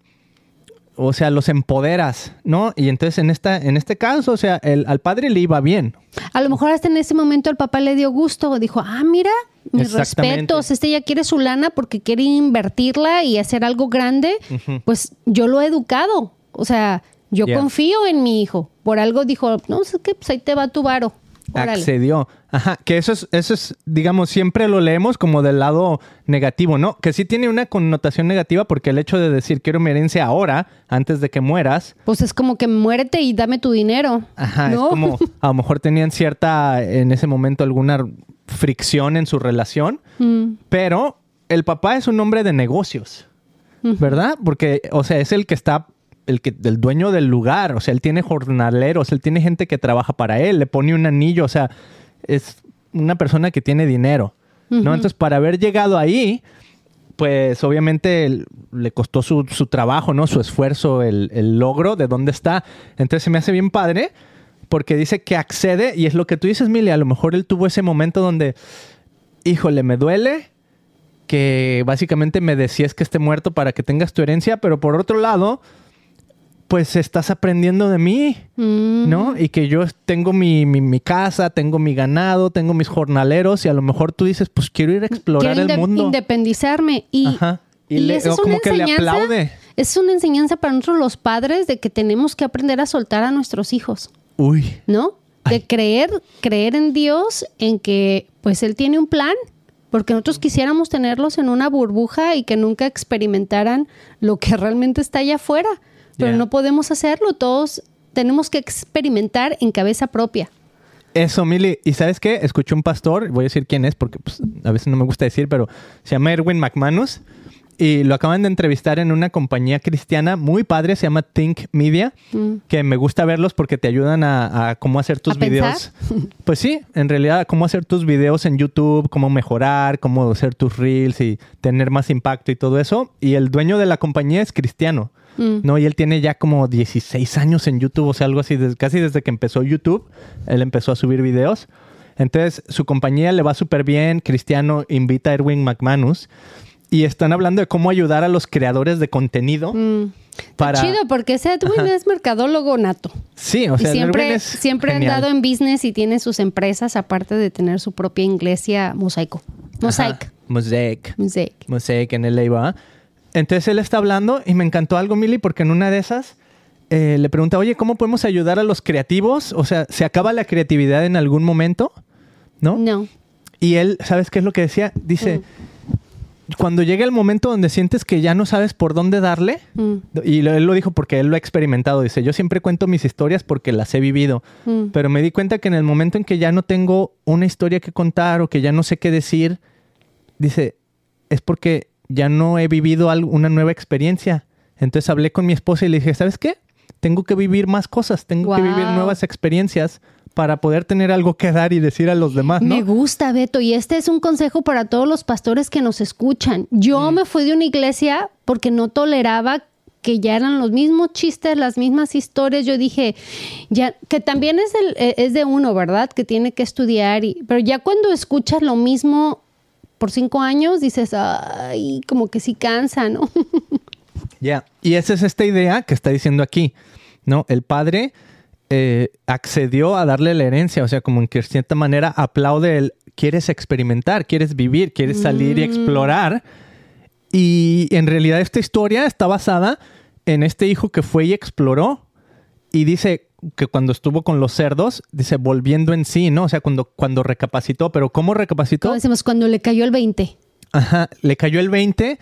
o sea, los empoderas, ¿no? Y entonces en esta, en este caso, o sea, el- al padre le iba bien. A lo mejor hasta en ese momento el papá le dio gusto, dijo, ah, mira, mis respetos, este ya quiere su lana porque quiere invertirla y hacer algo grande, pues yo lo he educado, o sea, yo Yeah. confío en mi hijo, por algo dijo, no, es que pues ahí te va tu varo. Órale. accedió. Ajá, que eso es, eso es, digamos, siempre lo leemos como del lado negativo, ¿no? Que sí tiene una connotación negativa porque el hecho de decir quiero mi herencia ahora, antes de que mueras, Pues es como que muérete y dame tu dinero. ajá, ¿no? es como, a lo mejor tenían cierta, en ese momento, alguna fricción en su relación, Mm, pero el papá es un hombre de negocios, ¿verdad? Porque, o sea, es el que está, el, que, el dueño del lugar, o sea, él tiene jornaleros, él tiene gente que trabaja para él, le pone un anillo, o sea, es una persona que tiene dinero, ¿no? Entonces, para haber llegado ahí, pues obviamente le costó su, su trabajo, ¿no? Su esfuerzo, el, el logro de dónde está. Entonces se me hace bien padre porque dice que accede y es lo que tú dices, Mili, a lo mejor él tuvo ese momento donde, híjole, me duele que básicamente me decías que esté muerto para que tengas tu herencia, pero por otro lado, pues estás aprendiendo de mí, mm. ¿no? Y que yo tengo mi, mi- mi casa, tengo mi ganado, tengo mis jornaleros y a lo mejor tú dices, pues quiero ir a explorar Quiero el mundo. independizarme y, Ajá. Y, y le- es una como que le aplaude. Es una enseñanza para nosotros los padres de que tenemos que aprender a soltar a nuestros hijos. Uy, ¿no? De Ay. creer, creer en Dios, en que pues Él tiene un plan, porque nosotros quisiéramos tenerlos en una burbuja y que nunca experimentaran lo que realmente está allá afuera, pero no podemos hacerlo, todos tenemos que experimentar en cabeza propia. Eso, Mili. ¿Y sabes qué? Escuché un pastor, voy a decir quién es porque pues, a veces no me gusta decir, pero se llama Erwin McManus y lo acaban de entrevistar en una compañía cristiana muy padre, se llama Think Media, Mm. que me gusta verlos porque te ayudan a, a cómo hacer tus ¿A pensar? videos. Pues sí, en realidad, cómo hacer tus videos en YouTube, cómo mejorar, cómo hacer tus reels y tener más impacto y todo eso. Y el dueño de la compañía es cristiano. Mm. ¿no? Y él tiene ya como 16 años en YouTube, o sea, algo así, des- casi desde que empezó YouTube, él empezó a subir videos. Entonces, su compañía le va súper bien, Cristiano invita a Erwin McManus y están hablando de cómo ayudar a los creadores de contenido Mm. Está para... chido porque ese Edwin es mercadólogo nato. Sí, o sea, y siempre, es siempre ha andado en business y tiene sus empresas, aparte de tener su propia iglesia mosaico. Mosaic. Ajá, Mosaic. Mosaic. Mosaic en LA va. Entonces él está hablando y me encantó algo, Mili, porque en una de esas eh, le pregunta, oye, ¿cómo podemos ayudar a los creativos? O sea, ¿se acaba la creatividad en algún momento? ¿No? No. Y él, ¿sabes qué es lo que decía? Dice, cuando llega el momento donde sientes que ya no sabes por dónde darle, Mm. y lo- él lo dijo porque él lo ha experimentado, dice, yo siempre cuento mis historias porque las he vivido, Mm. pero me di cuenta que en el momento en que ya no tengo una historia que contar o que ya no sé qué decir, dice, es porque ya no he vivido una nueva experiencia. Entonces hablé con mi esposa y le dije, ¿sabes qué? Tengo que vivir más cosas, tengo que vivir nuevas experiencias para poder tener algo que dar y decir a los demás, ¿no? Me gusta, Beto, y este es un consejo para todos los pastores que nos escuchan. Yo me fui de una iglesia porque no toleraba que ya eran los mismos chistes, las mismas historias. Yo dije, ya, que también es, el- eh, es de uno, ¿verdad? Que tiene que estudiar, y, pero ya cuando escuchas lo mismo por cinco años, dices, ay, como que sí cansa, ¿no? Ya, y esa es esta idea que está diciendo aquí, ¿no? El padre eh, accedió a darle la herencia, o sea, como en que cierta manera aplaude el, quieres experimentar, quieres vivir, quieres salir y explorar. Y en realidad esta historia está basada en este hijo que fue y exploró y dice que cuando estuvo con los cerdos, dice, volviendo en sí, ¿no? O sea, cuando, cuando recapacitó, pero ¿cómo recapacitó? Como decimos, cuando le cayó el 20. Ajá, le cayó el 20,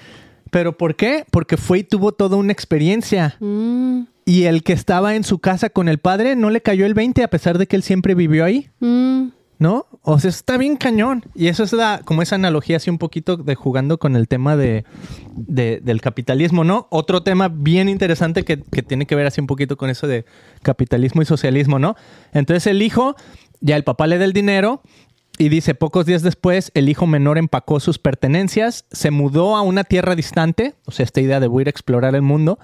pero ¿por qué? Porque fue y tuvo toda una experiencia. Mm, Y el que estaba en su casa con el padre no le cayó el 20 a pesar de que él siempre vivió ahí, mm. ¿No? O sea, está bien cañón. Y eso es la, como esa analogía así un poquito de jugando con el tema de, de- del capitalismo, ¿no? Otro tema bien interesante que, que tiene que ver así un poquito con eso de capitalismo y socialismo, ¿no? Entonces el hijo, ya el papá le da el dinero y dice, pocos días después, el hijo menor empacó sus pertenencias, se mudó a una tierra distante, o sea, esta idea de voy a ir a explorar el mundo,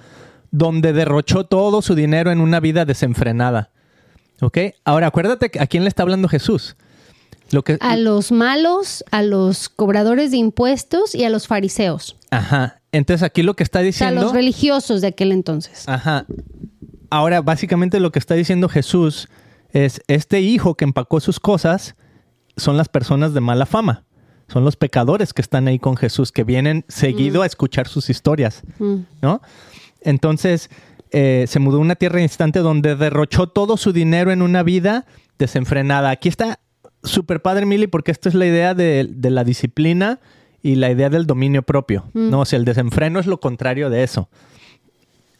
donde derrochó todo su dinero en una vida desenfrenada. ¿Ok? Ahora, acuérdate a quién le está hablando Jesús. Lo que, A los malos, a los cobradores de impuestos y a los fariseos. Ajá. Entonces aquí lo que está O sea, diciendo... los religiosos de aquel entonces. Ajá. Ahora, básicamente lo que está diciendo Jesús es, este hijo que empacó sus cosas son las personas de mala fama. Son los pecadores que están ahí con Jesús, que vienen seguido a escuchar sus historias, Mm. ¿no? Entonces, eh, se mudó a una tierra instante donde derrochó todo su dinero en una vida desenfrenada. Aquí está súper padre, Mili, porque esto es la idea de, de la disciplina y la idea del dominio propio, ¿no? O sea, el desenfreno es lo contrario de eso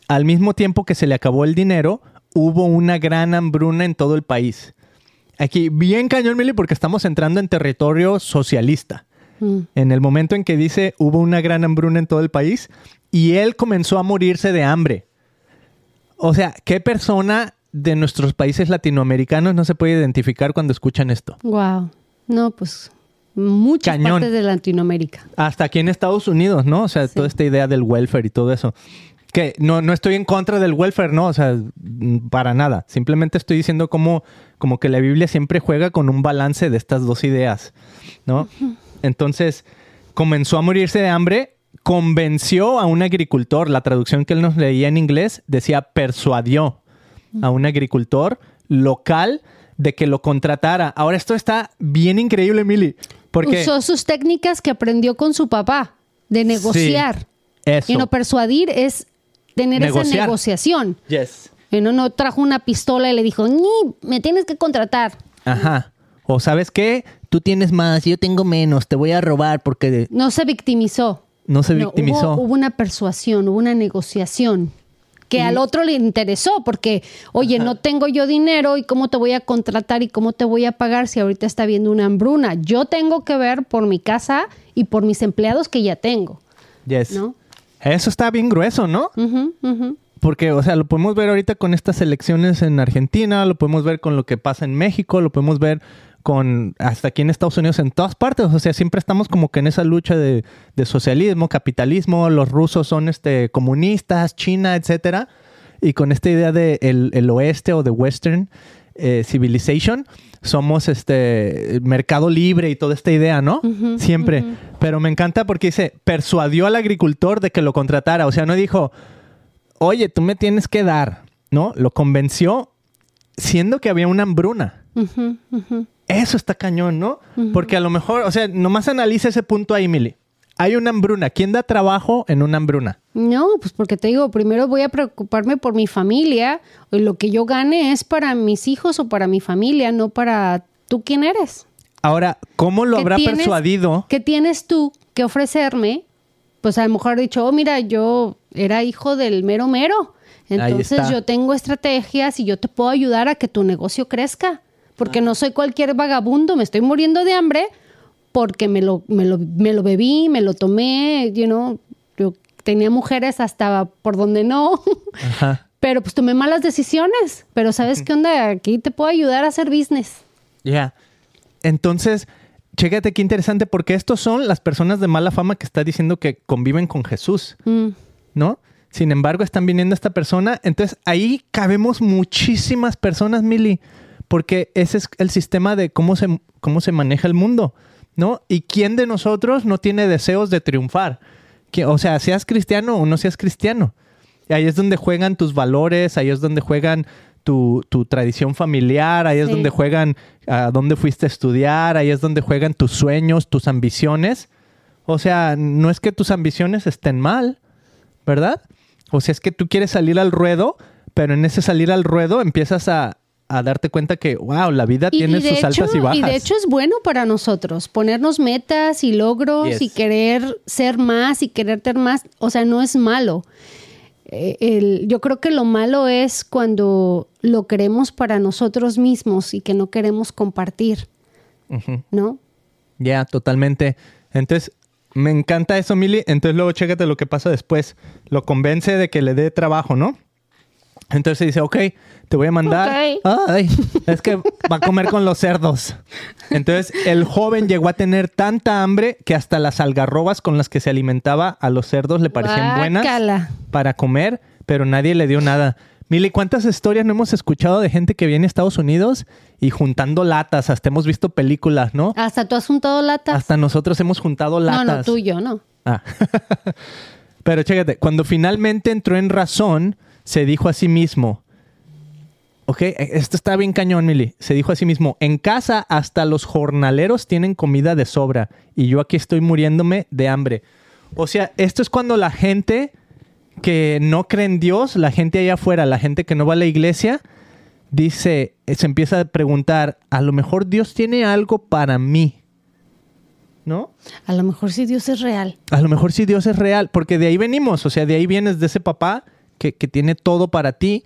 al mismo tiempo que se le acabó el dinero, hubo una gran hambruna en todo el país. Aquí, bien cañón, Mili, porque estamos entrando en territorio socialista. Mm. En el momento en que dice hubo una gran hambruna en todo el país y él comenzó a morirse de hambre. O sea, ¿qué persona de nuestros países latinoamericanos no se puede identificar cuando escuchan esto? Wow. No, pues muchas Cañón. partes de Latinoamérica. Hasta aquí en Estados Unidos, ¿no? O sea, toda esta idea del welfare y todo eso. Que no, no estoy en contra del welfare, ¿no? O sea, mm, para nada. Simplemente estoy diciendo como, como que la Biblia siempre juega con un balance de estas dos ideas, ¿no? Entonces, comenzó a morirse de hambre, convenció a un agricultor, la traducción que él nos leía en inglés decía persuadió a un agricultor local de que lo contratara. Ahora esto está bien increíble, Mili, porque Usó sus técnicas que aprendió con su papá de negociar. eso. Y no persuadir es tener esa negociación. Yes. Y no, no trajo una pistola y le dijo, ni, me tienes que contratar. Ajá. O sabes qué, tú tienes más, yo tengo menos, te voy a robar porque No se victimizó. no se No, victimizó. hubo, hubo una persuasión, hubo una negociación que al otro le interesó porque, oye, no tengo yo dinero y cómo te voy a contratar y cómo te voy a pagar si ahorita está habiendo una hambruna. Yo tengo que ver por mi casa y por mis empleados que ya tengo, Yes. ¿no? Eso está bien grueso, ¿no? Porque, o sea, lo podemos ver ahorita con estas elecciones en Argentina, lo podemos ver con lo que pasa en México, lo podemos ver con hasta aquí en Estados Unidos, en todas partes. O sea, siempre estamos como que en esa lucha de, de socialismo, capitalismo, los rusos son este, comunistas, China, etcétera. Y con esta idea de el, el oeste o de Western eh, Civilization, somos este mercado libre y toda esta idea, ¿no? Siempre. Pero me encanta porque dice, persuadió al agricultor de que lo contratara. O sea, no dijo, oye, tú me tienes que dar, ¿no? Lo convenció siendo que había una hambruna. Ujú, ujú. Eso está cañón, ¿no? Porque a lo mejor, o sea, nomás analiza ese punto ahí, Mili. Hay una hambruna. ¿Quién da trabajo en una hambruna? No, pues porque te digo, primero voy a preocuparme por mi familia. y Lo que yo gane es para mis hijos o para mi familia, no para tú quién eres. Ahora, ¿cómo lo ¿Qué habrá tienes- persuadido? ¿Qué tienes tú que ofrecerme? Pues a lo mejor ha dicho, oh, mira, yo era hijo del mero mero. Entonces yo tengo estrategias y yo te puedo ayudar a que tu negocio crezca. Porque no soy cualquier vagabundo, me estoy muriendo de hambre porque me lo, me lo, me lo bebí, me lo tomé, you know, yo tenía mujeres hasta por donde no. Ajá. Pero pues tomé malas decisiones. Pero ¿sabes qué onda? Aquí te puedo ayudar a hacer business. Ya. Entonces, chécate qué interesante, porque estos son las personas de mala fama que está diciendo que conviven con Jesús, Mm. ¿no? Sin embargo, están viniendo esta persona. Entonces, ahí cabemos muchísimas personas, Mili, porque ese es el sistema de cómo se, cómo se maneja el mundo, ¿no? ¿Y quién de nosotros no tiene deseos de triunfar? O sea, seas cristiano o no seas cristiano. Y ahí es donde juegan tus valores, ahí es donde juegan tu, tu tradición familiar, ahí es Sí. donde juegan a dónde fuiste a estudiar, ahí es donde juegan tus sueños, tus ambiciones. O sea, no es que tus ambiciones estén mal, ¿verdad? O sea, es que tú quieres salir al ruedo, pero en ese salir al ruedo empiezas a, a darte cuenta que, wow, la vida Y- tiene y sus altas y bajas. Y de hecho es bueno para nosotros ponernos metas y logros Yes. y querer ser más y querer tener más. O sea, no es malo. Eh, el- yo creo que lo malo es cuando lo queremos para nosotros mismos y que no queremos compartir. ¿no? Ya, totalmente. Entonces, me encanta eso, Mili. Entonces, luego chécate lo que pasa después. Lo convence de que le dé trabajo, ¿no? Entonces dice, ok, te voy a mandar. Ay, es que va a comer con los cerdos. Entonces, el joven llegó a tener tanta hambre que hasta las algarrobas con las que se alimentaba a los cerdos le parecían buenas para comer, pero nadie le dio nada. Mili, ¿cuántas historias no hemos escuchado de gente que viene a Estados Unidos y juntando latas? Hasta hemos visto películas, ¿no? Hasta tú has juntado latas. Hasta nosotros hemos juntado latas. no, no, tú y yo, no. Ah. Pero chécate, cuando finalmente entró en razón, se dijo a sí mismo, ok, esto está bien cañón, Mili, se dijo a sí mismo, en casa hasta los jornaleros tienen comida de sobra y yo aquí estoy muriéndome de hambre. O sea, esto es cuando la gente que no cree en Dios, la gente allá afuera, la gente que no va a la iglesia, dice, se empieza a preguntar, a lo mejor Dios tiene algo para mí, ¿no? A lo mejor si Dios es real. A lo mejor sí Dios es real, porque de ahí venimos, o sea, de ahí vienes de ese papá que, que tiene todo para ti,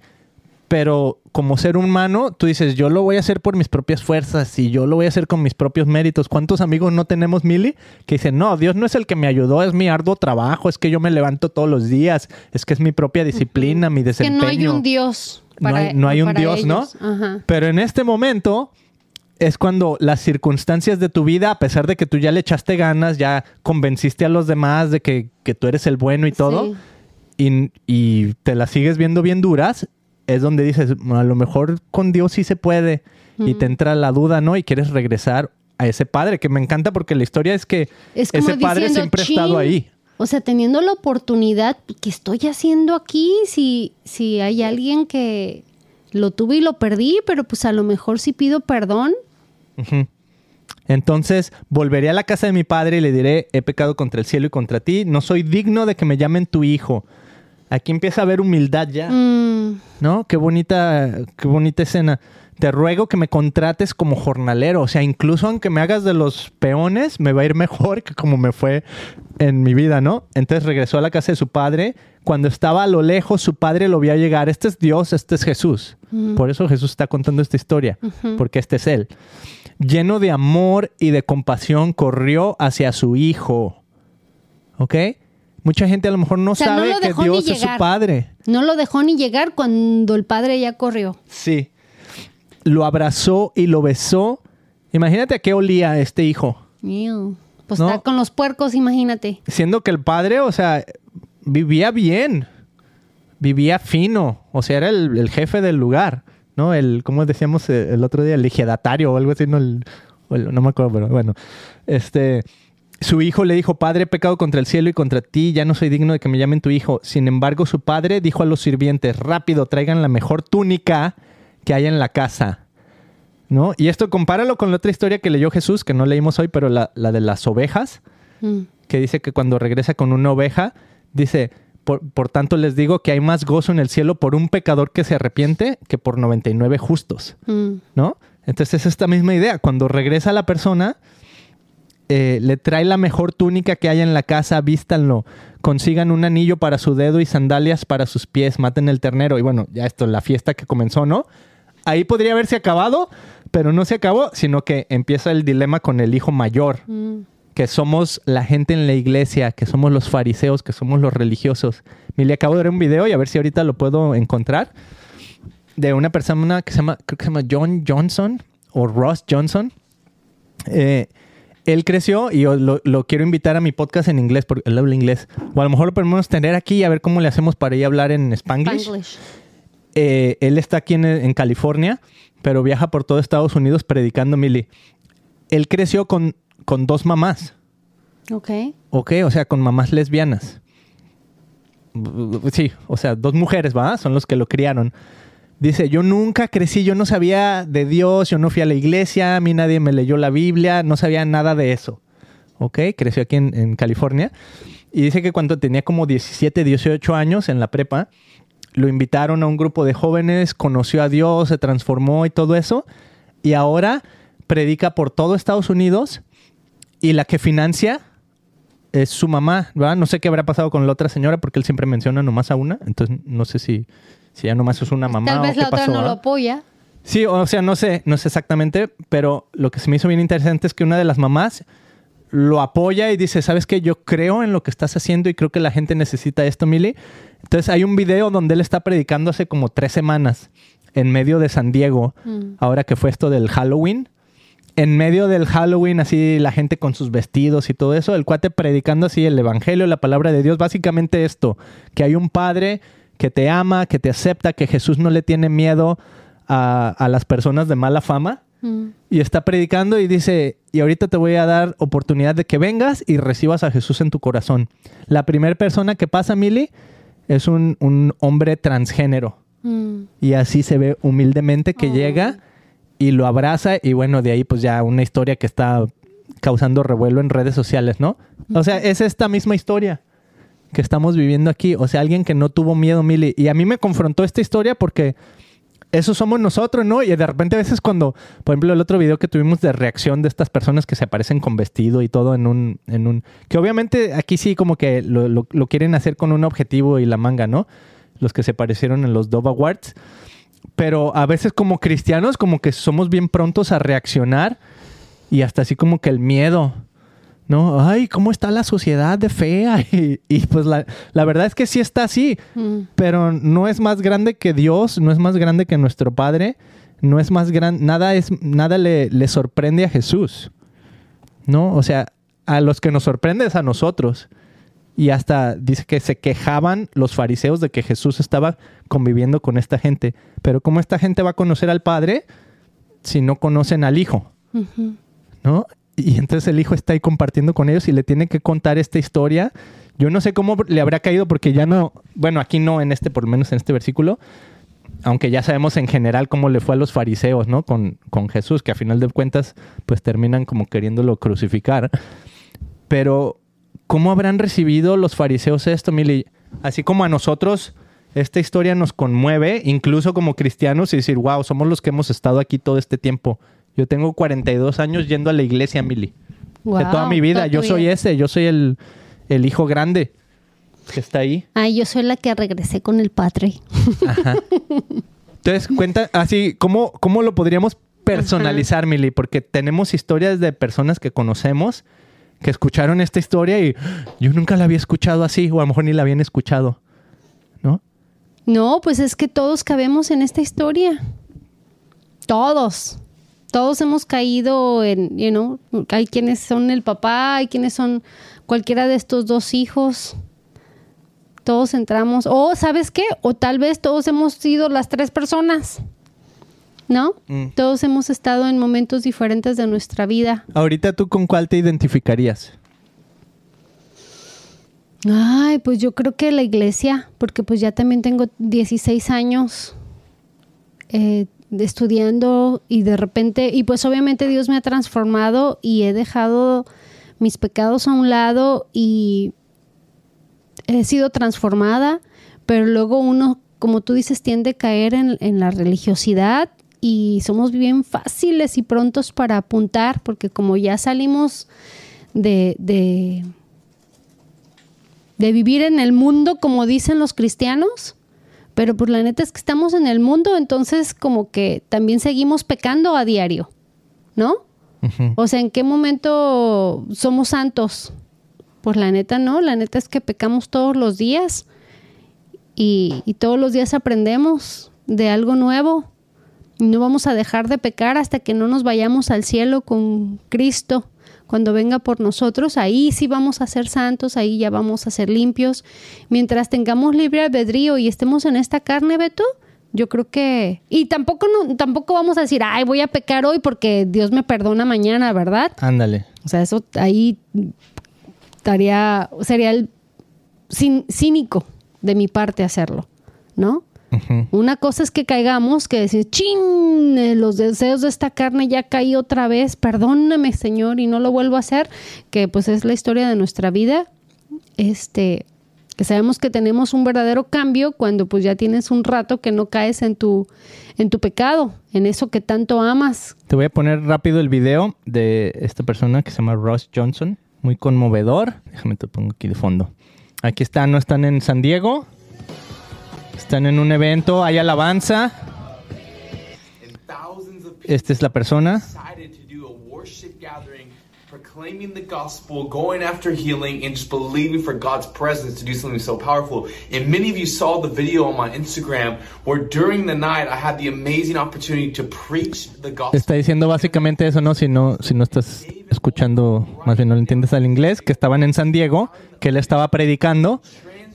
pero como ser humano, tú dices, yo lo voy a hacer por mis propias fuerzas y yo lo voy a hacer con mis propios méritos. ¿Cuántos amigos no tenemos, Mili? Que dicen, no, Dios no es el que me ayudó, es mi arduo trabajo, es que yo me levanto todos los días, es que es mi propia disciplina, mi Que desempeño. no hay un Dios. No hay- no hay un para Dios, ¿no? Ajá. Pero en este momento es cuando las circunstancias de tu vida, a pesar de que tú ya le echaste ganas, ya convenciste a los demás de que, que tú eres el bueno y todo, Sí. y, y te las sigues viendo bien duras, es donde dices, a lo mejor con Dios sí se puede, y te entra la duda, ¿no? Y quieres regresar a ese padre, que me encanta porque la historia es que Es ese padre diciendo, siempre ha estado ahí. O sea, teniendo la oportunidad, ¿qué estoy haciendo aquí? Si, si hay alguien que lo tuve y lo perdí, pero pues a lo mejor sí pido perdón. Entonces volveré a la casa de mi padre y le diré, he pecado contra el cielo y contra ti, no soy digno de que me llamen tu hijo. Aquí empieza a haber humildad ya, Mm, ¿no? Qué bonita, qué bonita escena. Te ruego que me contrates como jornalero, o sea, incluso aunque me hagas de los peones, me va a ir mejor que como me fue en mi vida, ¿no? Entonces regresó a la casa de su padre. Cuando estaba a lo lejos, su padre lo vio llegar. Este es Dios, este es Jesús. Por eso Jesús está contando esta historia, porque este es Él lleno de amor y de compasión, corrió hacia su hijo. ¿Ok? Mucha gente a lo mejor no O sea, no sabe lo que Dios es su padre. no lo dejó ni llegar cuando el padre ya corrió. Sí. Lo abrazó y lo besó Imagínate a qué olía este hijo. Ew. Pues No. está con los puercos, imagínate. Siendo que el padre, o sea, vivía bien. Vivía fino. O sea, era el, el jefe del lugar. ¿No? El, como decíamos el otro día, el ejidatario o algo así, no, el- no me acuerdo, pero bueno. Este. Su hijo le dijo, Padre, he pecado contra el cielo y contra ti, ya no soy digno de que me llamen tu hijo. Sin embargo, su padre dijo a los sirvientes, rápido, traigan la mejor túnica que haya en la casa. ¿No? Y esto compáralo con la otra historia que leyó Jesús, que no leímos hoy, pero la, la de las ovejas Mm. que dice que cuando regresa con una oveja, dice, por, por tanto les digo que hay más gozo en el cielo por un pecador que se arrepiente que por 99 justos, Mm. ¿no? Entonces es esta misma idea. Cuando regresa la persona, eh, le trae la mejor túnica que haya en la casa, vístanlo, consigan un anillo para su dedo y sandalias para sus pies, maten el ternero. Y bueno, ya esto, la fiesta que comenzó, ¿no? Ahí podría haberse acabado, pero no se acabó, sino que empieza el dilema con el hijo mayor Mm. que somos la gente en la iglesia, que somos los fariseos, que somos los religiosos. Me le acabo de ver un video y a ver si ahorita lo puedo encontrar de una persona que se llama, creo que se llama John Johnson o Ross Johnson. Eh, él creció y yo lo, lo quiero invitar a mi podcast en inglés porque él habla inglés. O a lo mejor lo podemos tener aquí y a ver cómo le hacemos para ir a hablar en Spanglish. Eh, él está aquí en, en California, pero viaja por todo Estados Unidos predicando Mili. Él creció con, con dos mamás. Ok. Ok, o sea, con mamás lesbianas. Sí, o sea, dos mujeres, ¿va? Son los que lo criaron. Dice, yo nunca crecí, yo no sabía de Dios, yo no fui a la iglesia, a mí nadie me leyó la Biblia, no sabía nada de eso. Ok, creció aquí en, California. Y dice que cuando tenía como 17, 18 años en la prepa, lo invitaron a un grupo de jóvenes, conoció a Dios, se transformó y todo eso. Y ahora predica por todo Estados Unidos y la que financia es su mamá, ¿verdad? No sé qué habrá pasado con la otra señora porque él siempre menciona nomás a una. Entonces no sé si, si ya nomás es una mamá Tal o vez qué la otra pasó. no lo apoya. Sí, o sea, no sé, no sé exactamente, pero lo que se me hizo bien interesante es que una de las mamás lo apoya y dice, ¿sabes qué? Yo creo en lo que estás haciendo y creo que la gente necesita esto, Mili. Entonces hay un video donde él está predicando hace como tres semanas en medio de San Diego, Mm. ahora que fue esto del Halloween. En medio del Halloween, así la gente con sus vestidos y todo eso, el cuate predicando así el Evangelio, la palabra de Dios, básicamente esto, que hay un Padre que te ama, que te acepta, que Jesús no le tiene miedo a, a las personas de mala fama. Mm. Y está predicando y dice, y ahorita te voy a dar oportunidad de que vengas y recibas a Jesús en tu corazón. La primera persona que pasa, Mili, es un, un hombre transgénero. Mm. Y así se ve humildemente que Oh. llega y lo abraza y bueno, de ahí pues ya una historia que está causando revuelo en redes sociales, ¿no? O sea, es esta misma historia que estamos viviendo aquí. O sea, alguien que no tuvo miedo, Mili. Y a mí me confrontó esta historia porque eso somos nosotros, ¿no? Y de repente a veces cuando, por ejemplo, el otro video que tuvimos de reacción de estas personas que se aparecen con vestido y todo en un... En un que obviamente aquí sí como que lo, lo- quieren hacer con un objetivo y la manga, ¿no? Los que se aparecieron en los Dove Awards. Pero a veces como cristianos como que somos bien prontos a reaccionar y hasta así como que el miedo, ¿no? Ay, ¿cómo está la sociedad de fea? Y, y pues la, la verdad es que sí está así, Mm. pero no es más grande que Dios, no es más grande que nuestro Padre, no es más grande, nada, es, nada le, le sorprende a Jesús, ¿no? O sea, a los que nos sorprende es a nosotros. Y hasta dice que se quejaban los fariseos de que Jesús estaba conviviendo con esta gente. Pero ¿cómo esta gente va a conocer al Padre si no conocen al Hijo? ¿no? Y entonces el hijo está ahí compartiendo con ellos y le tiene que contar esta historia. Yo no sé cómo le habrá caído porque ya no, bueno, aquí no en este, por lo menos en este versículo, aunque ya sabemos en general cómo le fue a los fariseos, ¿no? Con, con Jesús, que a final de cuentas, pues terminan como queriéndolo crucificar. Pero, ¿cómo habrán recibido los fariseos esto, Mili? Así como a nosotros, esta historia nos conmueve, incluso como cristianos, y decir, wow, somos los que hemos estado aquí todo este tiempo. Yo tengo 42 años yendo a la iglesia, Mili. de toda mi vida. Yo soy vida. ese, yo soy el, el hijo grande que está ahí. Ay, yo soy la que regresé con el padre. Ajá. Entonces, cuenta así, ¿cómo, ¿cómo lo podríamos personalizar, Mili? Porque tenemos historias de personas que conocemos que escucharon esta historia y yo nunca la había escuchado así, o a lo mejor ni la habían escuchado, ¿no? No, pues es que todos cabemos en esta historia. Todos. Todos hemos caído en, you know, hay quienes son el papá, hay quienes son cualquiera de estos dos hijos. Todos entramos, o sabes qué, o tal vez todos hemos sido las tres personas. ¿No? Mm. Todos hemos estado en momentos diferentes de nuestra vida. Ahorita tú con cuál te identificarías? Ay, pues yo creo que la iglesia, porque pues ya también tengo 16 años eh, estudiando y de repente, y pues obviamente Dios me ha transformado y he dejado mis pecados a un lado y he sido transformada, pero luego uno, como tú dices, tiende a caer en, en la religiosidad y somos bien fáciles y prontos para apuntar, porque como ya salimos de, de de vivir en el mundo como dicen los cristianos, pero pues la neta es que estamos en el mundo, entonces como que también seguimos pecando a diario, ¿no? O sea, ¿en qué momento somos santos? Pues la neta no, la neta es que pecamos todos los días y, y todos los días aprendemos de algo nuevo. Y no vamos a dejar de pecar hasta que no nos vayamos al cielo con Cristo. Cuando venga por nosotros, ahí sí vamos a ser santos, ahí ya vamos a ser limpios. Mientras tengamos libre albedrío y estemos en esta carne, Beto, yo creo que... Y tampoco, no, tampoco vamos a decir, ay, voy a pecar hoy porque Dios me perdona mañana, ¿verdad? Ándale. O sea, eso ahí estaría, sería el cínico de mi parte hacerlo, ¿no? Una cosa es que caigamos, que decir, chin, eh, los deseos de esta carne ya caí otra vez, perdóname Señor y no lo vuelvo a hacer, que pues es la historia de nuestra vida, este, que sabemos que tenemos un verdadero cambio cuando pues ya tienes un rato que no caes en tu, en tu pecado, en eso que tanto amas. Te voy a poner rápido el video de esta persona que se llama Ross Johnson. Muy conmovedor. Déjame te pongo aquí de fondo. Aquí están, no están en San Diego. Están en un evento, hay alabanza. Esta es la persona. proclaiming the gospel, going after healing, and just believing for God's presence to do something so powerful. And many of you saw the video on my Instagram where during the night I had the amazing opportunity to preach the gospel. Está diciendo básicamente eso, ¿no? Si no, si no estás escuchando, más bien no le entiendes al inglés, que estaban en San Diego, que él estaba predicando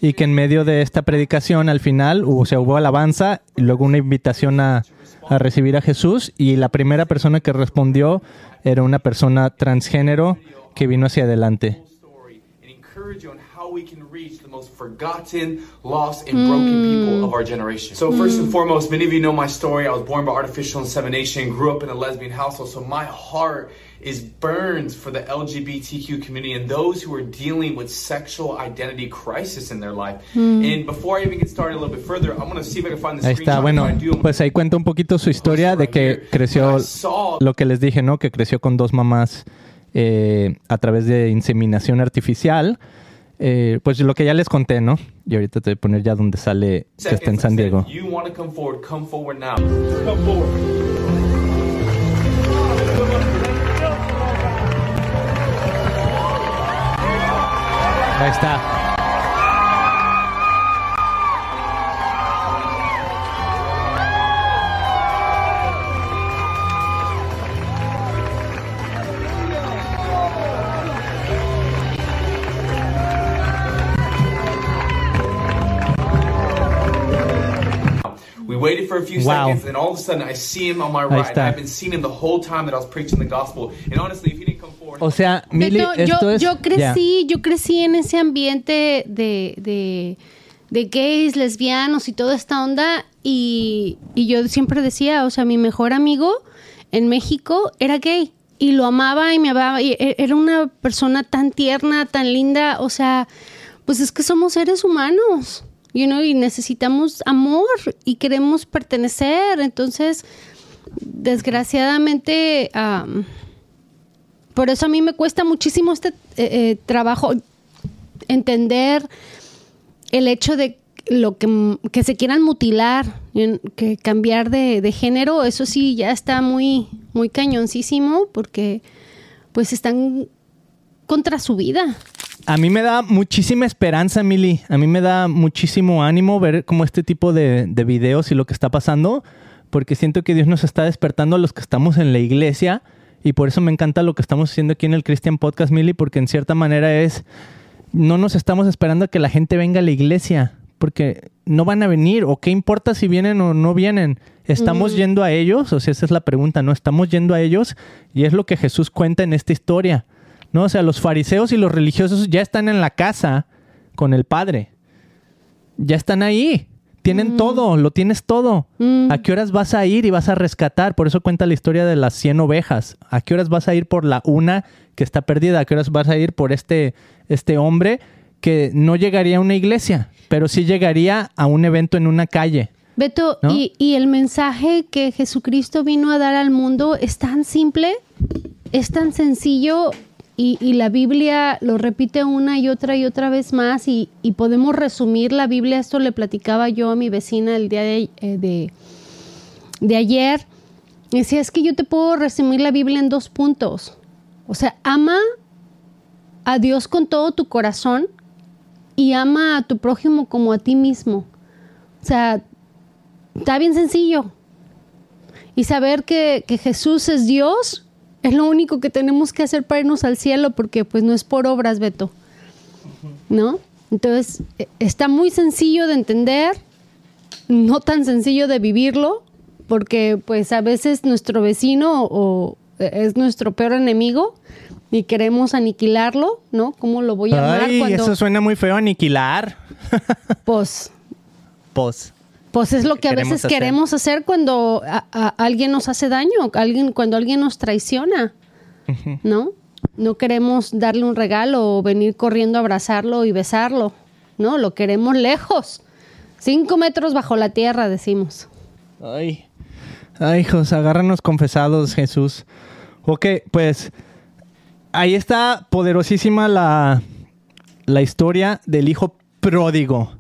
y que en medio de esta predicación al final o sea, hubo alabanza y luego una invitación a, a recibir a Jesús y la primera persona que respondió era una persona transgénero que vino hacia adelante. story and encourage you on how we can reach the most forgotten, lost, and broken people of our generation. So, first and foremost, many of you know my story. I was born by artificial insemination, grew up in a lesbian household, so my heart is burns for the LGBTQ community and those who are dealing with sexual identity crisis in their life. And before I even get started a little bit further, I'm going to see if I can find the Ahí está, bueno, pues ahí cuenta un poquito su historia de que creció, lo que les dije, ¿no? Que creció con dos mamás eh, a través de inseminación artificial. Eh, pues lo que ya les conté, ¿no? Y ahorita te voy a poner ya donde sale que está en San Diego. Ahí está. We waited for a few Wow. seconds, and all of a sudden, I see him on my right. I've been seeing him the whole time that I was preaching the gospel. And honestly, if he didn't come O sea, Mili, Beto, esto yo, es... yo ya. crecí, yo crecí en ese ambiente de, de, de gays, lesbianos y toda esta onda y, y yo siempre decía, o sea, mi mejor amigo en México era gay y lo amaba y me amaba y e- era una persona tan tierna, tan linda, o sea, pues es que somos seres humanos, you know, y necesitamos amor y queremos pertenecer, entonces, desgraciadamente... am, por eso a mí me cuesta muchísimo este eh, eh, trabajo entender el hecho de lo que, que se quieran mutilar, que cambiar de, género, eso sí ya está muy, muy cañoncísimo porque pues están contra su vida. A mí me da muchísima esperanza, Mili. A mí me da muchísimo ánimo ver como este tipo de videos y lo que está pasando. porque siento que Dios nos está despertando a los que estamos en la iglesia y por eso me encanta lo que estamos haciendo aquí en el Christian Podcast, Milly, porque en cierta manera es, no nos estamos esperando a que la gente venga a la iglesia, porque no van a venir, o qué importa si vienen o no vienen. ¿Estamos yendo a ellos? O sea, esa es la pregunta, ¿no? Estamos yendo a ellos y es lo que Jesús cuenta en esta historia, ¿no? O sea, los fariseos y los religiosos ya están en la casa con el Padre. Ya están ahí. Tienen todo, lo tienes todo. Mm. ¿A qué horas vas a ir y vas a rescatar? Por eso cuenta la historia de las 100 ovejas. ¿A qué horas vas a ir por la una que está perdida? ¿A qué horas vas a ir por este, este hombre que no llegaría a una iglesia, pero sí llegaría a un evento en una calle? Beto, ¿No? y, y el mensaje que Jesucristo vino a dar al mundo es tan simple, es tan sencillo y, la Biblia lo repite una y otra y otra vez más y, y podemos resumir la Biblia. Esto le platicaba yo a mi vecina el día de, eh, de, de ayer. Decía, es que yo te puedo resumir la Biblia en dos puntos. O sea, ama a Dios con todo tu corazón y ama a tu prójimo como a ti mismo. O sea, está bien sencillo. Y saber que, que Jesús es Dios es lo único que tenemos que hacer para irnos al cielo, porque pues no es por obras, Beto. ¿No? Entonces, e- está muy sencillo de entender, no tan sencillo de vivirlo, porque pues a veces nuestro vecino o es nuestro peor enemigo y queremos aniquilarlo, ¿no? ¿Cómo lo voy a amar Ay, cuando eso suena muy feo, aniquilar. pues Pues, Pues es lo que a Queremos veces hacer. queremos hacer cuando a- a- alguien nos hace daño, alguien, cuando alguien nos traiciona, ¿no? No queremos darle un regalo o venir corriendo a abrazarlo y besarlo, ¿no? Lo queremos lejos, cinco metros bajo la tierra, decimos. Ay, ay, hijos, agárranos confesados, Jesús. Ok, pues ahí está poderosísima la, la historia del hijo pródigo.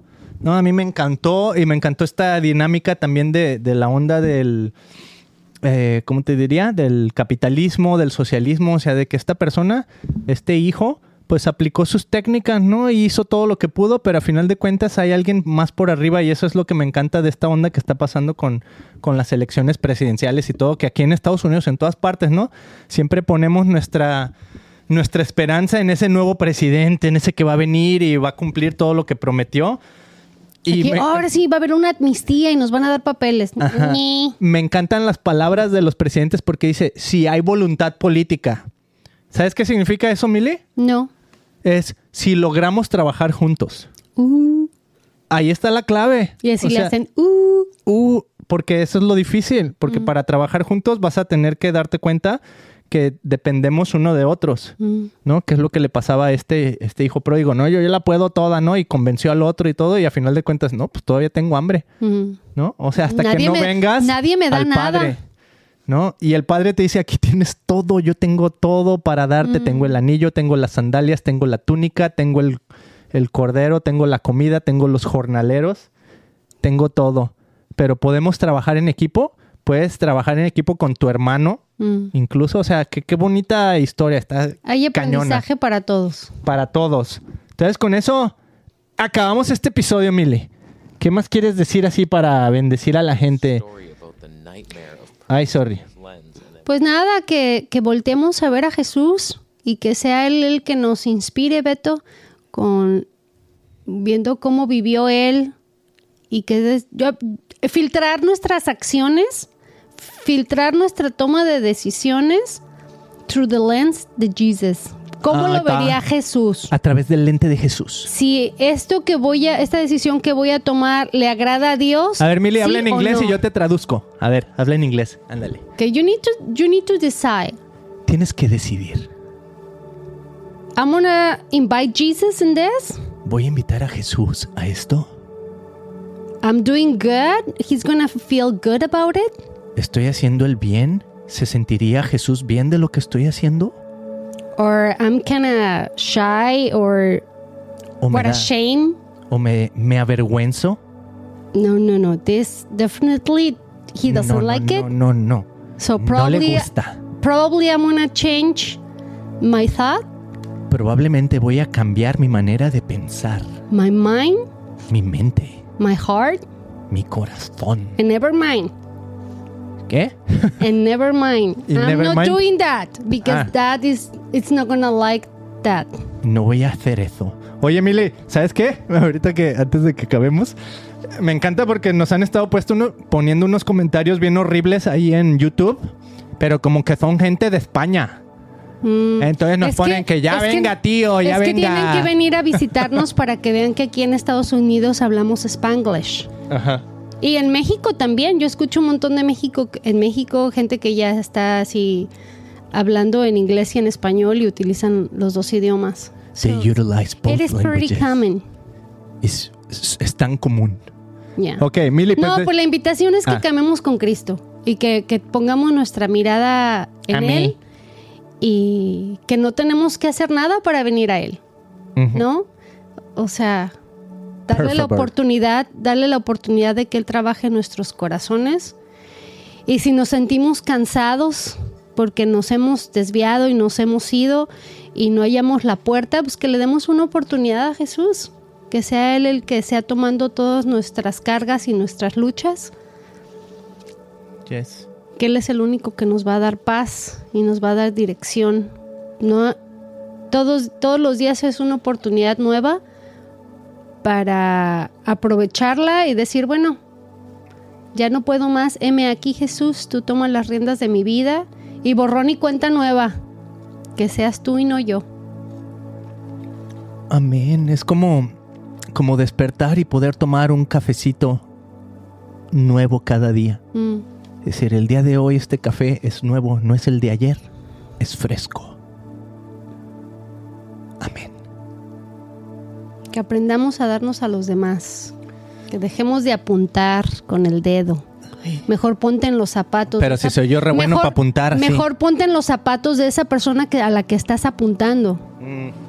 No, a mí me encantó y me encantó esta dinámica también de, de la onda del, eh, ¿cómo te diría? Del capitalismo, del socialismo, o sea, de que esta persona, este hijo, pues aplicó sus técnicas, ¿no? Y hizo todo lo que pudo, pero a final de cuentas hay alguien más por arriba y eso es lo que me encanta de esta onda que está pasando con, con las elecciones presidenciales y todo, que aquí en Estados Unidos, en todas partes, ¿no? Siempre ponemos nuestra, nuestra esperanza en ese nuevo presidente, en ese que va a venir y va a cumplir todo lo que prometió. Y Aquí, me- ahora sí va a haber una amnistía y nos van a dar papeles. Me encantan las palabras de los presidentes porque dice, si hay voluntad política. ¿Sabes qué significa eso, Mili? No. Es si logramos trabajar juntos. Uh. Ahí está la clave. Y así O le sea, hacen, uh. uh, porque eso es lo difícil, porque para trabajar juntos vas a tener que darte cuenta que dependemos uno de otros, Mm. ¿no? Que es lo que le pasaba a este, este hijo pródigo, ¿no? Yo, yo la puedo toda, ¿no? Y convenció al otro y todo, y a final de cuentas, no, pues todavía tengo hambre. Mm. ¿no? O sea, hasta que no me- vengas nadie me da al nada. padre, ¿no? Y el padre te dice, aquí tienes todo, yo tengo todo para darte, Mm. tengo el anillo, tengo las sandalias, tengo la túnica, tengo el, el cordero, tengo la comida, tengo los jornaleros, tengo todo. Pero podemos trabajar en equipo, puedes trabajar en equipo con tu hermano, Mm. incluso, o sea, qué, qué bonita historia, está Hay cañona aprendizaje para todos. para todos. Entonces, con eso acabamos este episodio, Mili. ¿Qué más quieres decir así para bendecir a la gente? Ay, sorry. Pues nada, que, que volteemos a ver a Jesús y que sea Él el que nos inspire, Beto, con viendo cómo vivió Él y que des- yo- filtrar nuestras acciones, filtrar nuestra toma de decisiones through the lens de Jesus. ¿Cómo Ah, lo vería Jesús? A través del lente de Jesús. Si esto que voy a, esta decisión que voy a tomar le agrada a Dios. A ver, Mili, ¿sí habla en inglés no? y yo te traduzco. A ver, habla en inglés. Ándale. Que you need to, you need to decide. Tienes que decidir. I'm gonna invite Jesus in this. ¿Voy a invitar a Jesús a esto? I'm doing good. He's gonna feel good about it. ¿Estoy haciendo el bien? ¿Se sentiría Jesús bien de lo que estoy haciendo? Or I'm kind of shy or ¿O what a da- shame. o me, me avergüenzo? No, no, no. This definitely he doesn't no, no, like no, it. No, no, So No probably le gusta. probably I'm gonna change my thought, Probablemente voy a cambiar mi manera de pensar, my mind, mi mente, my heart, mi corazón. and never mind. ¿Qué? And never mind. I'm never not mind? doing that because Ah. that is it's not gonna like that. No voy a hacer eso. Oye, Mili, ¿sabes qué? Ahorita que antes de que acabemos, me encanta porque nos han estado puesto uno- poniendo unos comentarios bien horribles ahí en YouTube, pero como que son gente de España. Mm. Entonces nos Es ponen que, ya venga, tío, ya es que venga. tienen que venir a visitarnos para que vean que aquí en Estados Unidos hablamos Spanglish. Ajá. Y en México también. Yo escucho un montón de México, en México gente que ya está así hablando en inglés y en español y utilizan los dos idiomas. They So, utilize both It is pretty common. Es, es- es tan común. Yeah. Ok, Mili, pues... No, de- pues la invitación es que Ah. camemos con Cristo y que, que pongamos nuestra mirada en Amén. Él y que no tenemos que hacer nada para venir a Él. ¿no? O sea, darle la oportunidad, darle la oportunidad de que Él trabaje en nuestros corazones y si nos sentimos cansados porque nos hemos desviado y nos hemos ido y no hallamos la puerta, pues que le demos una oportunidad a Jesús, que sea Él el que sea tomando todas nuestras cargas y nuestras luchas, Yes. que Él es el único que nos va a dar paz y nos va a dar dirección. No, todos, todos los días es una oportunidad nueva para aprovecharla y decir, bueno, ya no puedo más, heme aquí Jesús, tú tomas las riendas de mi vida y borrón y cuenta nueva, que seas tú y no yo. Amén. Es como, como despertar y poder tomar un cafecito nuevo cada día. Mm. Es decir, el día de hoy este café es nuevo, no es el de ayer, es fresco. Amén. Que aprendamos a darnos a los demás. Que dejemos de apuntar con el dedo. Mejor ponte en los zapatos. Pero si soy yo re bueno pa' apuntar, sí. Mejor ponte en los zapatos de esa persona que, a la que estás apuntando.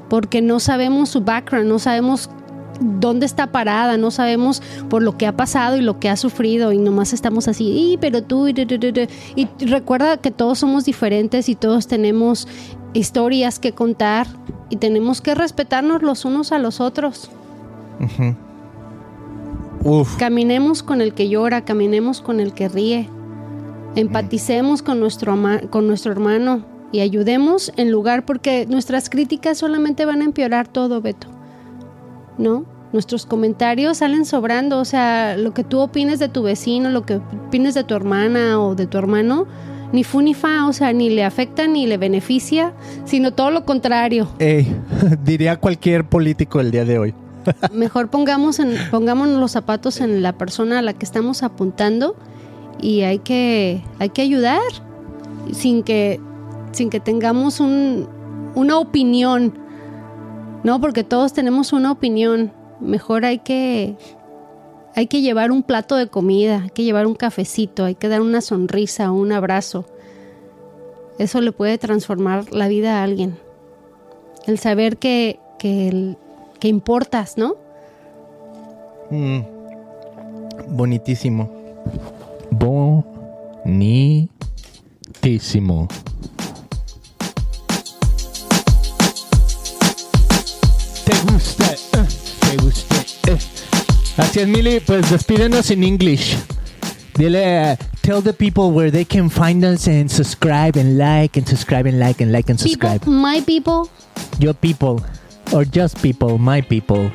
Porque no sabemos su background, no sabemos dónde está parada, no sabemos por lo que ha pasado y lo que ha sufrido y nomás estamos así, "Y, pero tú, y, du, du, du, du". y recuerda que todos somos diferentes y todos tenemos historias que contar y tenemos que respetarnos los unos a los otros. Uf. Caminemos con el que llora, caminemos con el que ríe. Empaticemos con nuestro, ama- con nuestro hermano y ayudemos en lugar porque nuestras críticas solamente van a empeorar todo, Beto. ¿No? Nuestros comentarios salen sobrando, o sea, lo que tú opines de tu vecino, lo que opines de tu hermana o de tu hermano, ni fu ni fa, o sea, ni le afecta ni le beneficia, sino todo lo contrario. Ey, diría cualquier político el día de hoy. Mejor pongamos en, pongámonos los zapatos en la persona a la que estamos apuntando y hay que, hay que ayudar sin que, sin que tengamos un, una opinión, ¿no? Porque todos tenemos una opinión. Mejor hay que, hay que llevar un plato de comida, hay que llevar un cafecito, hay que dar una sonrisa, un abrazo. Eso le puede transformar la vida a alguien. El saber que, que, el- que importas, ¿no? Mm. Bonitísimo. Bonitísimo. Te gusta, te gusta. Así es, Mili, pues despídenos en English. Dile, uh, tell the people where they can find us and subscribe and like and subscribe and like and like and subscribe. People, my people, Your people, or just people, my people.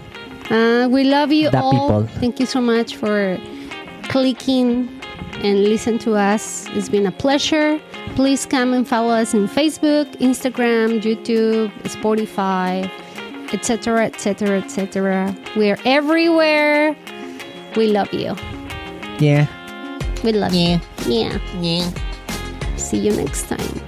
uh, we love you The all. people. Thank you so much for clicking and listen to us. It's been a pleasure. Please come and follow us in Facebook, Instagram, YouTube, Spotify, etc., etc., etc. We're everywhere. We love you. Yeah. We love Yeah. you. Yeah. Yeah. See you next time.